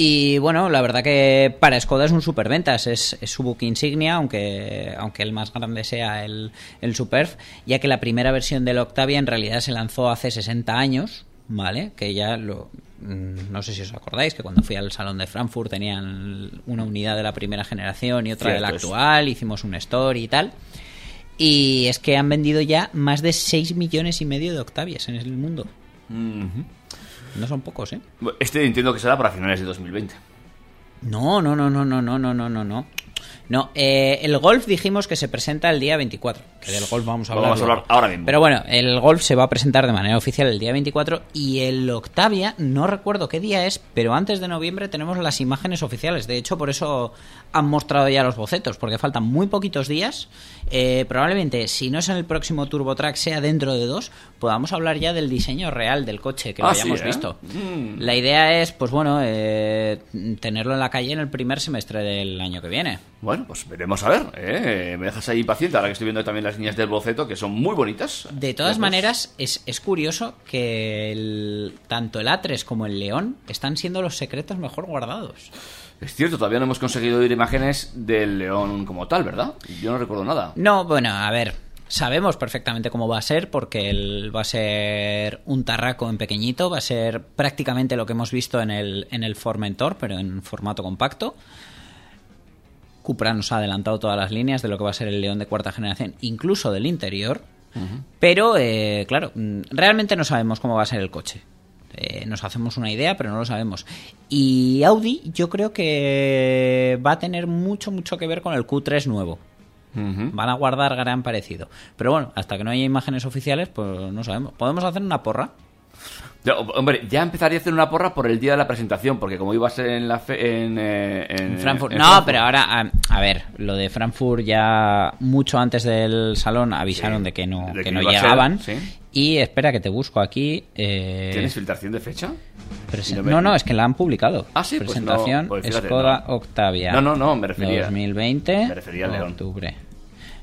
[SPEAKER 5] Y bueno, la verdad que para Skoda es un superventas, es, es su book insignia, aunque, aunque el más grande sea el, el Superf, ya que la primera versión del Octavia en realidad se lanzó hace 60 años, ¿vale? Que ya lo... mm, No sé si os acordáis que cuando fui al Salón de Frankfurt tenían una unidad de la primera generación y otra de la actual, hicimos un story y tal. Y es que han vendido ya más de 6 millones y medio de Octavias en el mundo. No son pocos, ¿eh?
[SPEAKER 4] Este entiendo que será para finales de 2020.
[SPEAKER 5] No, no, no, no, no, no, no, no, no, no. No, eh, el golf dijimos que se presenta el día 24. Que del golf vamos a hablar.
[SPEAKER 4] Vamos a hablar ahora mismo.
[SPEAKER 5] Pero bueno, el golf se va a presentar de manera oficial el día 24 y el Octavia, no recuerdo qué día es, pero antes de noviembre tenemos las imágenes oficiales. De hecho, por eso han mostrado ya los bocetos, porque faltan muy poquitos días. Eh, probablemente, si no es en el próximo TurboTrack, sea dentro de dos, podamos hablar ya del diseño real del coche, que lo
[SPEAKER 4] Ah, sí,
[SPEAKER 5] hayamos
[SPEAKER 4] ¿eh?
[SPEAKER 5] visto.
[SPEAKER 4] Mm.
[SPEAKER 5] La idea es, pues bueno, eh, tenerlo en la calle en el primer semestre del año que viene.
[SPEAKER 4] Bueno, pues veremos a ver. Me dejas ahí impaciente ahora que estoy viendo también las líneas del boceto, que son muy bonitas.
[SPEAKER 5] De todas maneras, es, es curioso que el- tanto el A3 como el León están siendo los secretos mejor guardados.
[SPEAKER 4] Es cierto, todavía no hemos conseguido ir imágenes del león como tal, ¿verdad? Yo no recuerdo nada.
[SPEAKER 5] No, bueno, a ver, sabemos perfectamente cómo va a ser, porque él va a ser un tarraco en pequeñito, va a ser prácticamente lo que hemos visto en el, en el Formentor, pero en formato compacto. Cupra nos ha adelantado todas las líneas de lo que va a ser el León de cuarta generación, incluso del interior. Pero, eh, claro, mm, realmente no sabemos cómo va a ser el coche. Eh, nos hacemos una idea, pero no lo sabemos. Y Audi, yo creo que va a tener mucho, mucho que ver con el Q3 nuevo. Van a guardar gran parecido. Pero bueno, hasta que no haya imágenes oficiales, pues no sabemos. ¿Podemos hacer una porra?
[SPEAKER 4] Hombre, ya empezaría a hacer una porra por el día de la presentación, porque como iba a ser en la fe- en, eh, en-
[SPEAKER 5] En Frankfurt.
[SPEAKER 4] en
[SPEAKER 5] no,
[SPEAKER 4] Frankfurt.
[SPEAKER 5] pero ahora, a, a ver, lo de Frankfurt ya mucho antes del salón avisaron
[SPEAKER 4] Sí,
[SPEAKER 5] de que no,
[SPEAKER 4] de
[SPEAKER 5] que
[SPEAKER 4] que
[SPEAKER 5] no
[SPEAKER 4] a ser,
[SPEAKER 5] llegaban.
[SPEAKER 4] sí.
[SPEAKER 5] Y espera que te busco aquí. eh,
[SPEAKER 4] ¿Tienes filtración de fecha? No me-
[SPEAKER 5] No, no, es que la han publicado.
[SPEAKER 4] Ah, sí, pues no,
[SPEAKER 5] Presentación
[SPEAKER 4] pues fíjate,
[SPEAKER 5] Skoda
[SPEAKER 4] no.
[SPEAKER 5] Octavia.
[SPEAKER 4] No, no, no, me refería-
[SPEAKER 5] 2020.
[SPEAKER 4] me refería al León.
[SPEAKER 5] Octubre.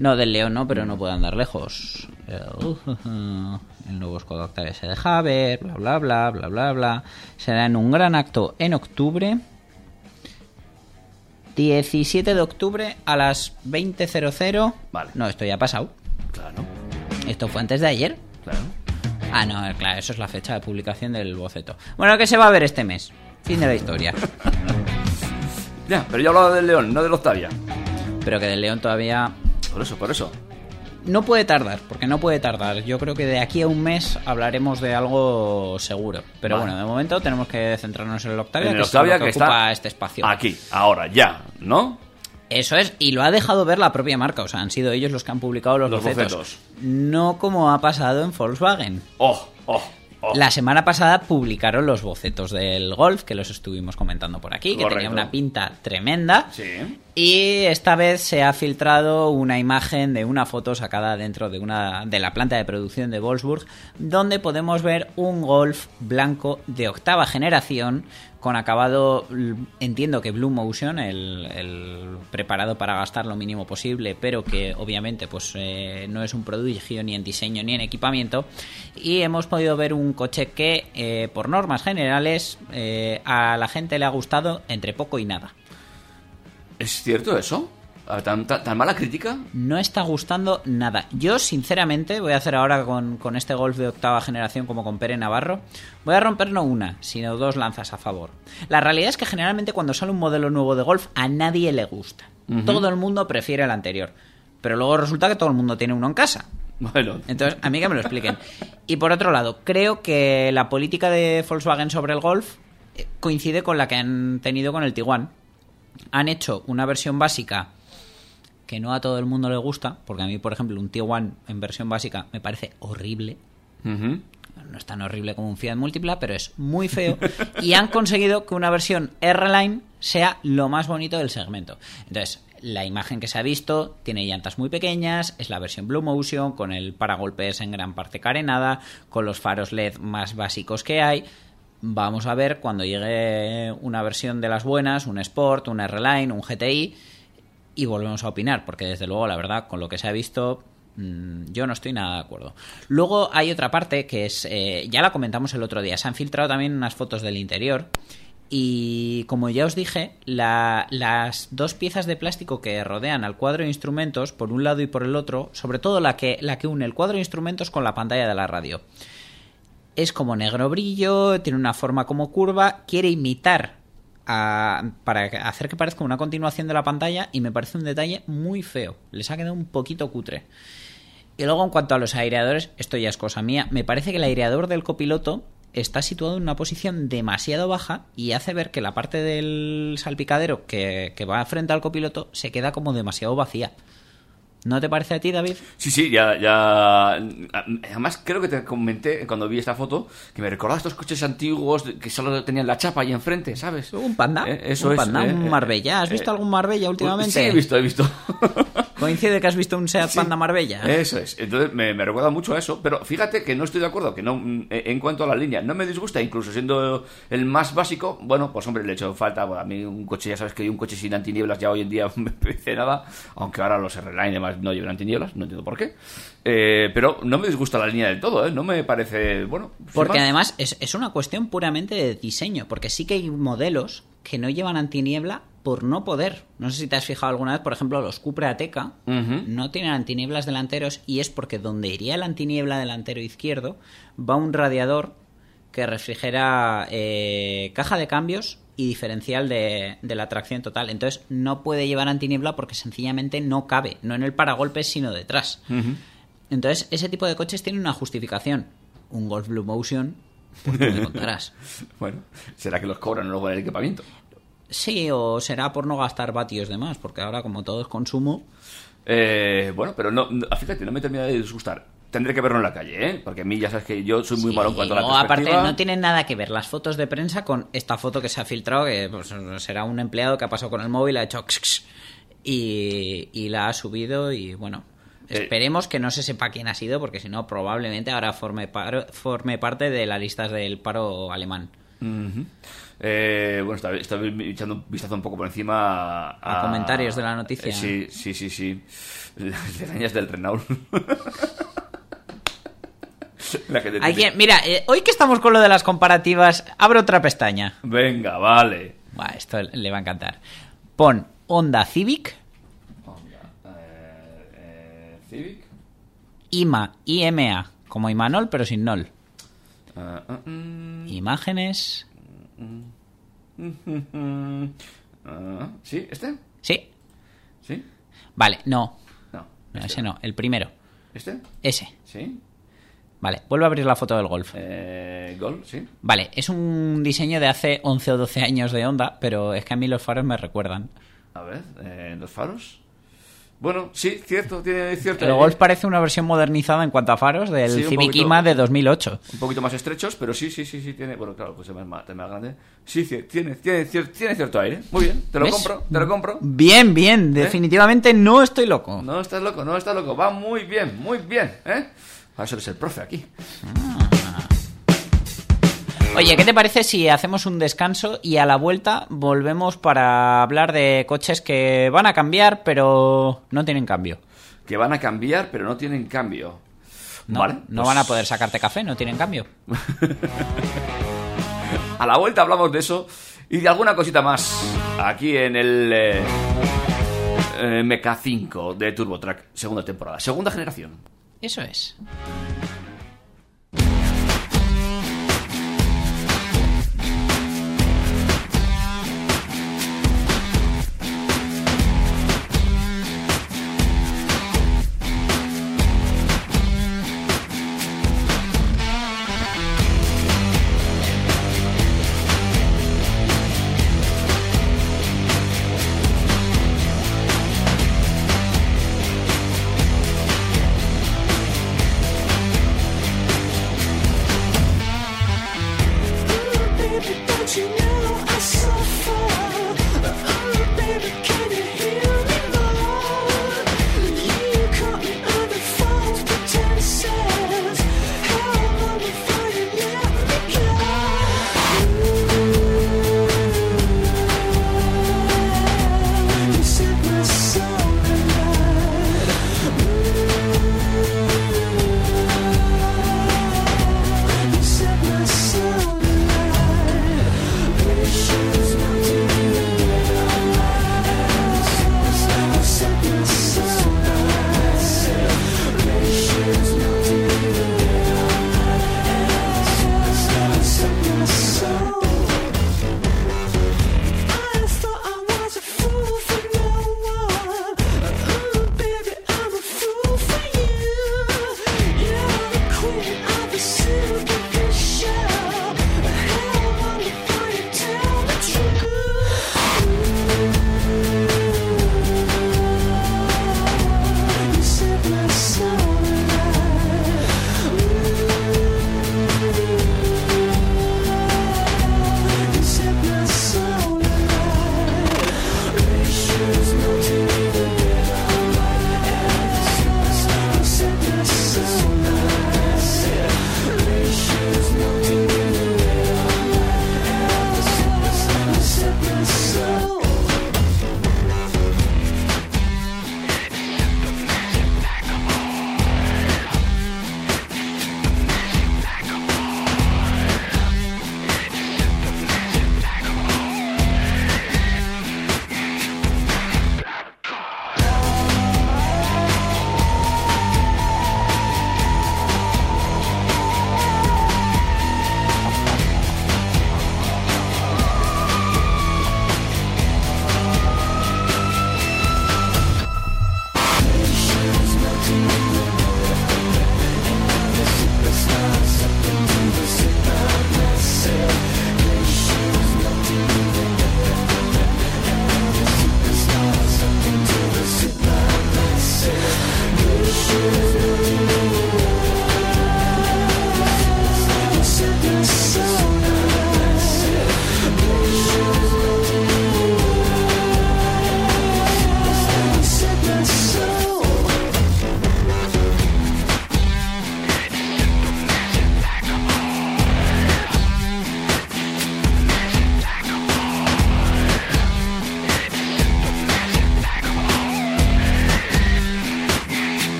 [SPEAKER 5] No, del León no, pero no puede andar lejos. El nuevo Skoda Octavia se deja ver, bla, bla, bla, bla, bla, bla. Será en un gran acto en octubre. 17 de octubre a las 20.00.
[SPEAKER 4] Vale.
[SPEAKER 5] No, esto ya ha pasado.
[SPEAKER 4] Claro,
[SPEAKER 5] Esto fue antes de ayer.
[SPEAKER 4] claro.
[SPEAKER 5] Ah, no, claro, eso es la fecha de publicación del boceto. Bueno, que se va a ver este mes. Fin de la historia.
[SPEAKER 4] Ya, pero yo hablaba del león, no del Octavia.
[SPEAKER 5] Pero que del León todavía
[SPEAKER 4] Por eso, por eso.
[SPEAKER 5] no puede tardar, porque no puede tardar. Yo creo que de aquí a un mes hablaremos de algo seguro. Pero
[SPEAKER 4] Vale.
[SPEAKER 5] bueno, de momento tenemos que centrarnos en el Octavia,
[SPEAKER 4] en el
[SPEAKER 5] que
[SPEAKER 4] Octavia
[SPEAKER 5] es lo
[SPEAKER 4] que,
[SPEAKER 5] que, ocupa
[SPEAKER 4] está
[SPEAKER 5] este espacio.
[SPEAKER 4] aquí, ahora, ya, ¿no?
[SPEAKER 5] Eso es, y lo ha dejado ver la propia marca. O sea, han sido ellos los que han publicado los,
[SPEAKER 4] Los
[SPEAKER 5] bocetos.
[SPEAKER 4] bocetos.
[SPEAKER 5] No como ha pasado en Volkswagen.
[SPEAKER 4] Oh, oh, oh.
[SPEAKER 5] La semana pasada publicaron los bocetos del Golf, que los estuvimos comentando por aquí, que tenía una pinta tremenda.
[SPEAKER 4] Sí.
[SPEAKER 5] Y esta vez se ha filtrado una imagen de una foto sacada dentro de una de la planta de producción de Wolfsburg, donde podemos ver un Golf blanco de octava generación con acabado, entiendo que Blue Motion, el, el preparado para gastar lo mínimo posible, pero que obviamente pues eh, no es un prodigio ni en diseño ni en equipamiento. Y hemos podido ver un coche que, eh, por normas generales, eh, a la gente le ha gustado entre poco y nada.
[SPEAKER 4] ¿Es cierto eso? ¿Tan, tan, tan mala crítica?
[SPEAKER 5] no está gustando nada. Yo, sinceramente, voy a hacer ahora con, con este Golf de octava generación como con Pere Navarro, voy a romper no una, sino dos lanzas a favor. La realidad es que generalmente cuando sale un modelo nuevo de Golf a nadie le gusta. Todo el mundo prefiere el anterior. Pero luego resulta que todo el mundo tiene uno en casa.
[SPEAKER 4] Bueno,
[SPEAKER 5] Entonces, a mí que me lo expliquen. Y por otro lado, creo que la política de Volkswagen sobre el Golf eh, coincide con la que han tenido con el Tiguan. Han hecho una versión básica que no a todo el mundo le gusta, porque a mí, por ejemplo, un Tiguan en versión básica me parece horrible. No es tan horrible como un Fiat Múltipla, pero es muy feo. Y han conseguido que una versión R-Line sea lo más bonito del segmento. Entonces, la imagen que se ha visto tiene llantas muy pequeñas, es la versión Blue Motion, con el paragolpes en gran parte carenada, con los faros LED más básicos que hay. Vamos a ver cuando llegue una versión de las buenas, un Sport, un R-Line, un GTI, y volvemos a opinar, porque desde luego, la verdad, con lo que se ha visto, mm, yo no estoy nada de acuerdo. Luego hay otra parte que es, eh, ya la comentamos el otro día, se han filtrado también unas fotos del interior. Y como ya os dije, la- las dos piezas de plástico que rodean al cuadro de instrumentos, por un lado y por el otro, sobre todo la que, la que une el cuadro de instrumentos con la pantalla de la radio, es como negro brillo, tiene una forma como curva, quiere imitar a- para hacer que parezca una continuación de la pantalla y me parece un detalle muy feo. Les ha quedado un poquito cutre. Y luego en cuanto a los aireadores, esto ya es cosa mía, me parece que el aireador del copiloto está situado en una posición demasiado baja y hace ver que la parte del salpicadero que, que va frente al copiloto se queda como demasiado vacía. ¿No te parece a ti, David?
[SPEAKER 4] Sí, sí, ya, ya. Además, creo que te comenté cuando vi esta foto que me recordaba estos coches antiguos que solo tenían la chapa ahí enfrente, ¿sabes?
[SPEAKER 5] Un panda,
[SPEAKER 4] Eh, eso
[SPEAKER 5] un
[SPEAKER 4] es,
[SPEAKER 5] panda,
[SPEAKER 4] eh,
[SPEAKER 5] un
[SPEAKER 4] eh,
[SPEAKER 5] Marbella. ¿Has
[SPEAKER 4] eh,
[SPEAKER 5] visto algún Marbella últimamente?
[SPEAKER 4] Sí, he visto, he visto.
[SPEAKER 5] Coincide que has visto un Seat Panda Marbella.
[SPEAKER 4] Eso es. Entonces me, me recuerda mucho a eso. Pero fíjate que no estoy de acuerdo. Que no mm, en cuanto a la línea, no me disgusta. Incluso siendo el más básico, bueno, pues hombre, le he hecho falta. bueno, a mí un coche, ya sabes que un coche sin antinieblas ya hoy en día me parece nada. Aunque ahora los R-Line además no llevan antinieblas, no entiendo por qué. Eh, pero no me disgusta la línea del todo, ¿eh? No me parece, bueno...
[SPEAKER 5] Porque
[SPEAKER 4] más.
[SPEAKER 5] además es, es una cuestión puramente de diseño, porque sí que hay modelos que no llevan antiniebla por no poder. No sé si te has fijado alguna vez, por ejemplo, los Cupra Ateca no tienen antinieblas delanteros y es porque donde iría el antiniebla delantero izquierdo va un radiador que refrigera eh, caja de cambios y diferencial de, de la tracción total. Entonces no puede llevar antiniebla porque sencillamente no cabe, no en el paragolpes sino detrás. Entonces, ese tipo de coches tiene una justificación. Un Golf Blue Motion, pues tú me contarás.
[SPEAKER 4] Bueno, será que los cobran luego en el equipamiento.
[SPEAKER 5] Sí, o será por no gastar vatios de más, porque ahora como todo es consumo...
[SPEAKER 4] Eh, bueno, pero no, no- fíjate, no me termina de disgustar. Tendré que verlo en la calle, ¿eh? Porque a mí ya sabes que yo soy muy
[SPEAKER 5] Sí,
[SPEAKER 4] malo en cuanto a la
[SPEAKER 5] luego, aparte, no tienen nada que ver las fotos de prensa con esta foto que se ha filtrado, que pues, será un empleado que ha pasado con el móvil, ha hecho... Y, y la ha subido y bueno...
[SPEAKER 4] Eh.
[SPEAKER 5] Esperemos que no se sepa quién ha sido, porque si no, probablemente ahora forme, paro- forme parte de las listas del paro alemán.
[SPEAKER 4] Eh, bueno, estaba, estaba echando un vistazo un poco por encima a,
[SPEAKER 5] A comentarios de la noticia.
[SPEAKER 4] Eh, sí, sí, sí, sí. Las del Renault. La que te
[SPEAKER 5] Hay
[SPEAKER 4] tiene-
[SPEAKER 5] quien- mira, eh, hoy que estamos con lo de las comparativas, abro otra pestaña.
[SPEAKER 4] Venga, vale.
[SPEAKER 5] Buah, esto le va a encantar. Pon Honda Civic,
[SPEAKER 4] Eh, eh, Civic.
[SPEAKER 5] IMA, IMA, como Imanol, pero sin Nol.
[SPEAKER 4] Ah, ah, mm,
[SPEAKER 5] Imágenes.
[SPEAKER 4] ah, ¿Sí? ¿Este?
[SPEAKER 5] Sí.
[SPEAKER 4] ¿Sí?
[SPEAKER 5] Vale, no.
[SPEAKER 4] No.
[SPEAKER 5] No,
[SPEAKER 4] este
[SPEAKER 5] ese no. El primero.
[SPEAKER 4] ¿Este?
[SPEAKER 5] Ese.
[SPEAKER 4] ¿Sí?
[SPEAKER 5] Vale, vuelvo a abrir la foto del Golf.
[SPEAKER 4] Eh, Gol, ¿sí?
[SPEAKER 5] Vale, es un diseño de hace 11 o 12 años de Honda, pero es que a mí los faros me recuerdan.
[SPEAKER 4] A ver, eh, los faros. Bueno, sí, cierto, tiene cierto.
[SPEAKER 5] El Golf parece una versión modernizada en cuanto a faros del
[SPEAKER 4] Sí,
[SPEAKER 5] Civic
[SPEAKER 4] poquito.
[SPEAKER 5] IMA de 2008.
[SPEAKER 4] Un poquito más estrechos, pero sí, sí, sí, sí, tiene. Bueno, claro, pues es más, más, grande. Sí, tiene, tiene, cier- tiene cierto aire. Muy bien, te lo
[SPEAKER 5] ¿Ves?
[SPEAKER 4] compro, te lo compro.
[SPEAKER 5] Bien, bien, definitivamente no estoy loco.
[SPEAKER 4] No estás loco, no estás loco. Va muy bien, muy bien, ¿eh? Ahora eso eres el profe aquí.
[SPEAKER 5] Oye, ¿qué te parece si hacemos un descanso y a la vuelta volvemos para hablar de coches que van a cambiar, pero no tienen cambio?
[SPEAKER 4] Que van a cambiar, pero no tienen cambio.
[SPEAKER 5] No,
[SPEAKER 4] vale.
[SPEAKER 5] no
[SPEAKER 4] pues
[SPEAKER 5] van a poder sacarte café, no tienen cambio.
[SPEAKER 4] A la vuelta hablamos de eso y de alguna cosita más aquí en el eh, eh, MK5 de TurboTrack, segunda temporada, segunda generación.
[SPEAKER 5] Eso es.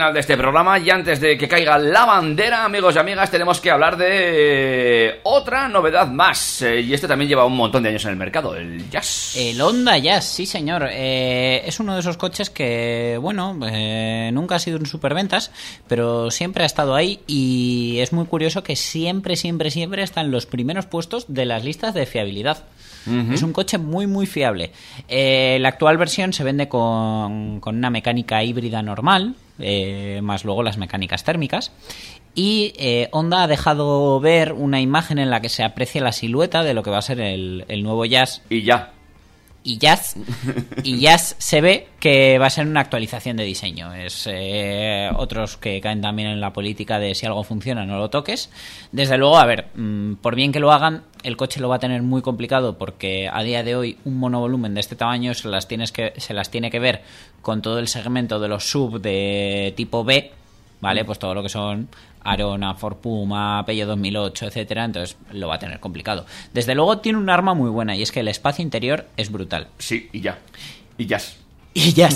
[SPEAKER 4] Final de este programa y antes de que caiga la bandera, amigos y amigas, tenemos que hablar de otra novedad más. Eh, y este también lleva un montón de años en el mercado, el Jazz.
[SPEAKER 5] El Honda Jazz, sí señor. Eh, es uno de esos coches que, bueno, eh, nunca ha sido en superventas, pero siempre ha estado ahí y es muy curioso que siempre, siempre, siempre está en los primeros puestos de las listas de fiabilidad. Es un coche muy, muy fiable. Eh, la actual versión se vende con, con una mecánica híbrida normal, eh, más luego las mecánicas térmicas. Y eh, Honda ha dejado ver una imagen en la que se aprecia la silueta de lo que va a ser el, el nuevo Jazz.
[SPEAKER 4] Y ya.
[SPEAKER 5] Y Jazz, y se ve que va a ser una actualización de diseño. Es eh, otros que caen también en la política de si algo funciona no lo toques. Desde luego, a ver, mm, por bien que lo hagan, el coche lo va a tener muy complicado porque a día de hoy un monovolumen de este tamaño se las tienes que se las tiene que ver con todo el segmento de los sub de tipo B, ¿vale? Pues todo lo que son Arona, Ford Puma, Peugeot 2008, etcétera, entonces lo va a tener complicado. Desde luego tiene un arma muy buena y es que el espacio interior es brutal.
[SPEAKER 4] Sí, y ya. Y Jazz.
[SPEAKER 5] Y ya.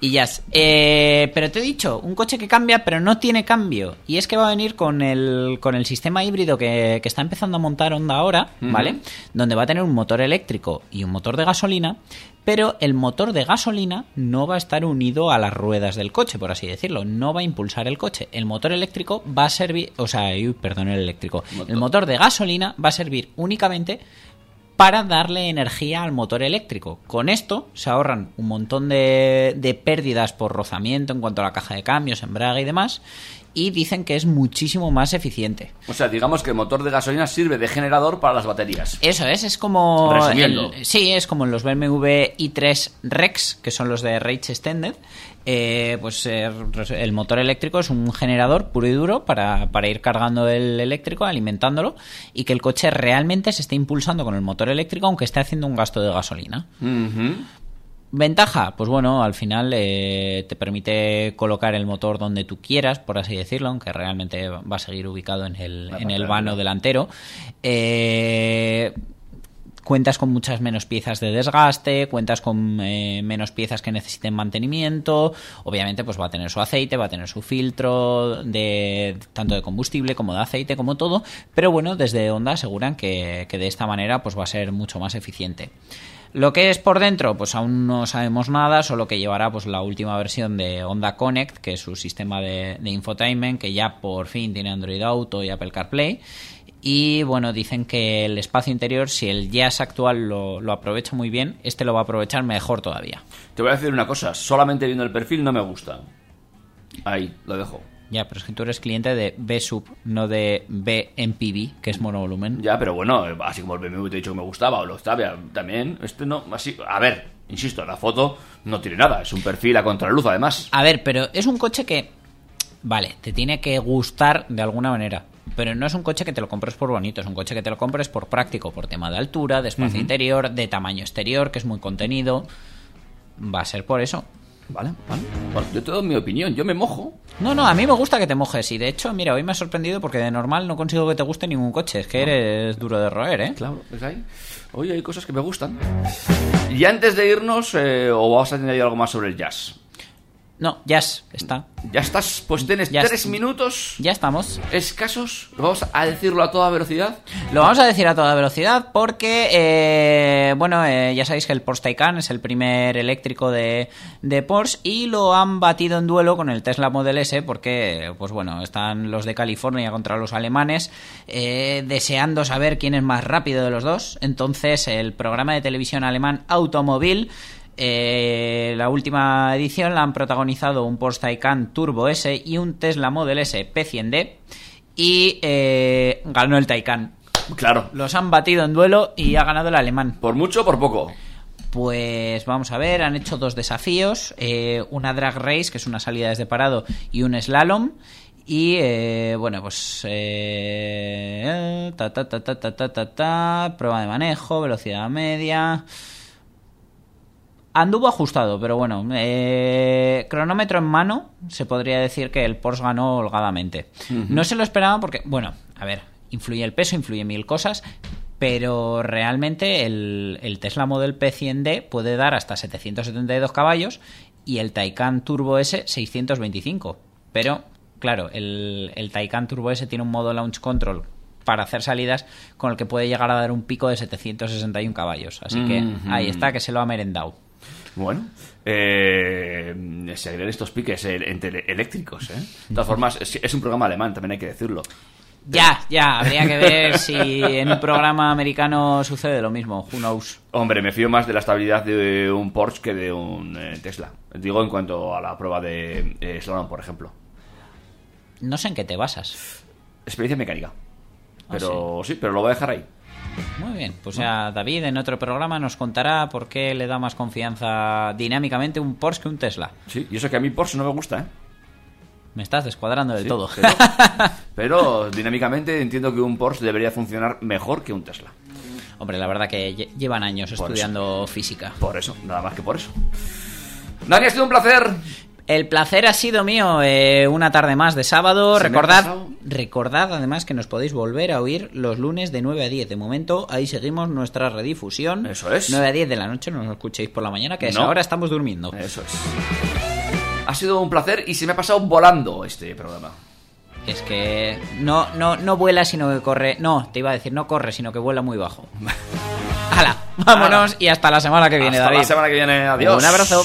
[SPEAKER 5] y ya. Eh, pero te he dicho, un coche que cambia, pero no tiene cambio. Y es que va a venir con el, con el sistema híbrido que, que está empezando a montar Honda ahora, ¿vale? Donde va a tener un motor eléctrico y un motor de gasolina. Pero el motor de gasolina no va a estar unido a las ruedas del coche, por así decirlo. No va a impulsar el coche. El motor eléctrico va a servir. O sea, uy, perdón, el eléctrico. El motor de gasolina va a servir únicamente para darle energía al motor eléctrico. Con esto se ahorran un montón de, de pérdidas por rozamiento en cuanto a la caja de cambios, embrague y demás. Y dicen que es muchísimo más eficiente.
[SPEAKER 4] O sea, digamos que el motor de gasolina sirve de generador para las baterías.
[SPEAKER 5] Eso es, es como.
[SPEAKER 4] Resumiendo.
[SPEAKER 5] el- sí, es como en los BMW i3 Rex, que son los de Range Extended. Eh, pues eh, el motor eléctrico es un generador puro y duro para, para ir cargando el eléctrico, alimentándolo, y que el coche realmente se esté impulsando con el motor eléctrico, aunque esté haciendo un gasto de gasolina. Ventaja, pues bueno, al final eh, te permite colocar el motor donde tú quieras, por así decirlo, aunque realmente va a seguir ubicado en el, en el vano delantero. Eh, cuentas con muchas menos piezas de desgaste, cuentas con eh, menos piezas que necesiten mantenimiento, obviamente pues va a tener su aceite, va a tener su filtro de tanto de combustible como de aceite, como todo, pero bueno, desde Honda aseguran que, que de esta manera pues va a ser mucho más eficiente. Lo que es por dentro, pues aún no sabemos nada, solo que llevará pues la última versión de Honda Connect, que es su sistema de, infotainment, que ya por fin tiene Android Auto y Apple CarPlay. Y bueno, dicen que el espacio interior, si el Jazz actual lo, lo aprovecha muy bien, este lo va a aprovechar mejor todavía.
[SPEAKER 4] Te voy a decir una cosa, solamente viendo el perfil no me gusta. Ahí, lo dejo.
[SPEAKER 5] Ya, pero es que tú eres cliente de B-Sub, no de B-MPV, que es monovolumen.
[SPEAKER 4] Ya, pero bueno, así como el BMW te he dicho que me gustaba, o lo Octavia también, este no, así, a ver, insisto, la foto no tiene nada, es un perfil a contraluz además.
[SPEAKER 5] A ver, pero es un coche que, vale, te tiene que gustar de alguna manera. Pero no es un coche que te lo compres por bonito, es un coche que te lo compres por práctico, por tema de altura, de espacio interior, de tamaño exterior, que es muy contenido. Va a ser por eso.
[SPEAKER 4] Vale, vale. Bueno, yo te doy mi opinión, yo me mojo.
[SPEAKER 5] No, no, a mí me gusta que te mojes. Y de hecho, mira, hoy me ha sorprendido porque de normal no consigo que te guste ningún coche. Es que eres duro de roer, ¿eh?
[SPEAKER 4] Claro, pues ahí. Oye, hay cosas que me gustan. Y antes de irnos, eh, o vamos a tener algo más sobre el jazz.
[SPEAKER 5] No, Jazz está.
[SPEAKER 4] Ya estás, pues tienes
[SPEAKER 5] Ya
[SPEAKER 4] tres minutos
[SPEAKER 5] Ya estamos.
[SPEAKER 4] escasos. Vamos a decirlo a toda velocidad.
[SPEAKER 5] Lo vamos a decir a toda velocidad porque, eh, bueno, eh, ya sabéis que el Porsche Taycan es el primer eléctrico de, de Porsche y lo han batido en duelo con el Tesla Model S porque, pues bueno, están los de California contra los alemanes eh, deseando saber quién es más rápido de los dos. Entonces, el programa de televisión alemán Automobil eh, la última edición la han protagonizado un Porsche Taycan Turbo S y un Tesla Model S P100D y eh, ganó el Taycan.
[SPEAKER 4] Claro.
[SPEAKER 5] Los han batido en duelo y ha ganado el alemán.
[SPEAKER 4] Por mucho o por poco.
[SPEAKER 5] Pues vamos a ver, han hecho dos desafíos, eh, una drag race, que es una salida desde parado, y un slalom. Y eh, bueno, pues eh, ta, ta, ta, ta, ta, ta, ta, ta, prueba de manejo, velocidad media. Anduvo ajustado, pero bueno, eh, cronómetro en mano, se podría decir que el Porsche ganó holgadamente. No se lo esperaba porque, bueno, a ver, influye el peso, influye mil cosas, pero realmente el, el Tesla Model P100D puede dar hasta 772 caballos y el Taycan Turbo S 625. Pero, claro, el, el Taycan Turbo S tiene un modo Launch Control para hacer salidas con el que puede llegar a dar un pico de 761 caballos. Así que ahí está, que se lo ha merendado.
[SPEAKER 4] Bueno, eh, se agregan estos piques entre eléctricos, ¿eh? De todas formas, es, un programa alemán, también hay que decirlo.
[SPEAKER 5] Ya, ya, habría que ver si en un programa americano sucede lo mismo. Who knows?
[SPEAKER 4] Hombre, me fío más de la estabilidad de un Porsche que de un eh, Tesla. Digo en cuanto a la prueba de eh, por ejemplo.
[SPEAKER 5] No sé en qué te basas.
[SPEAKER 4] Experiencia mecánica.
[SPEAKER 5] Ah,
[SPEAKER 4] Pero sí, pero lo voy a dejar ahí.
[SPEAKER 5] Muy bien, pues ya David en otro programa nos contará por qué le da más confianza dinámicamente un Porsche que un Tesla.
[SPEAKER 4] Sí, y eso que a mí Porsche no me gusta, ¿eh?
[SPEAKER 5] Me estás descuadrando del
[SPEAKER 4] Sí,
[SPEAKER 5] todo.
[SPEAKER 4] Pero, pero dinámicamente entiendo que un Porsche debería funcionar mejor que un Tesla.
[SPEAKER 5] Hombre, la verdad que lle- llevan años
[SPEAKER 4] Por
[SPEAKER 5] estudiando física.
[SPEAKER 4] Por eso, nada más que por eso. Dani, ha sido un placer.
[SPEAKER 5] El placer ha sido mío. eh, una tarde más de sábado.
[SPEAKER 4] Se
[SPEAKER 5] recordad, recordad además que nos podéis volver a oír los lunes de 9 a 10. De momento, ahí seguimos nuestra redifusión.
[SPEAKER 4] Eso es.
[SPEAKER 5] 9 a 10 de la noche, no nos escuchéis por la mañana, que a esa
[SPEAKER 4] No.
[SPEAKER 5] hora estamos durmiendo.
[SPEAKER 4] Eso es. Ha sido un placer y se me ha pasado volando este programa.
[SPEAKER 5] Es que no, no, no vuela, sino que corre. No, te iba a decir, no corre, sino que vuela muy bajo. ¡Hala! Vámonos y hasta la semana que viene,
[SPEAKER 4] Hasta
[SPEAKER 5] David.
[SPEAKER 4] la semana que viene. Adiós.
[SPEAKER 5] Un abrazo.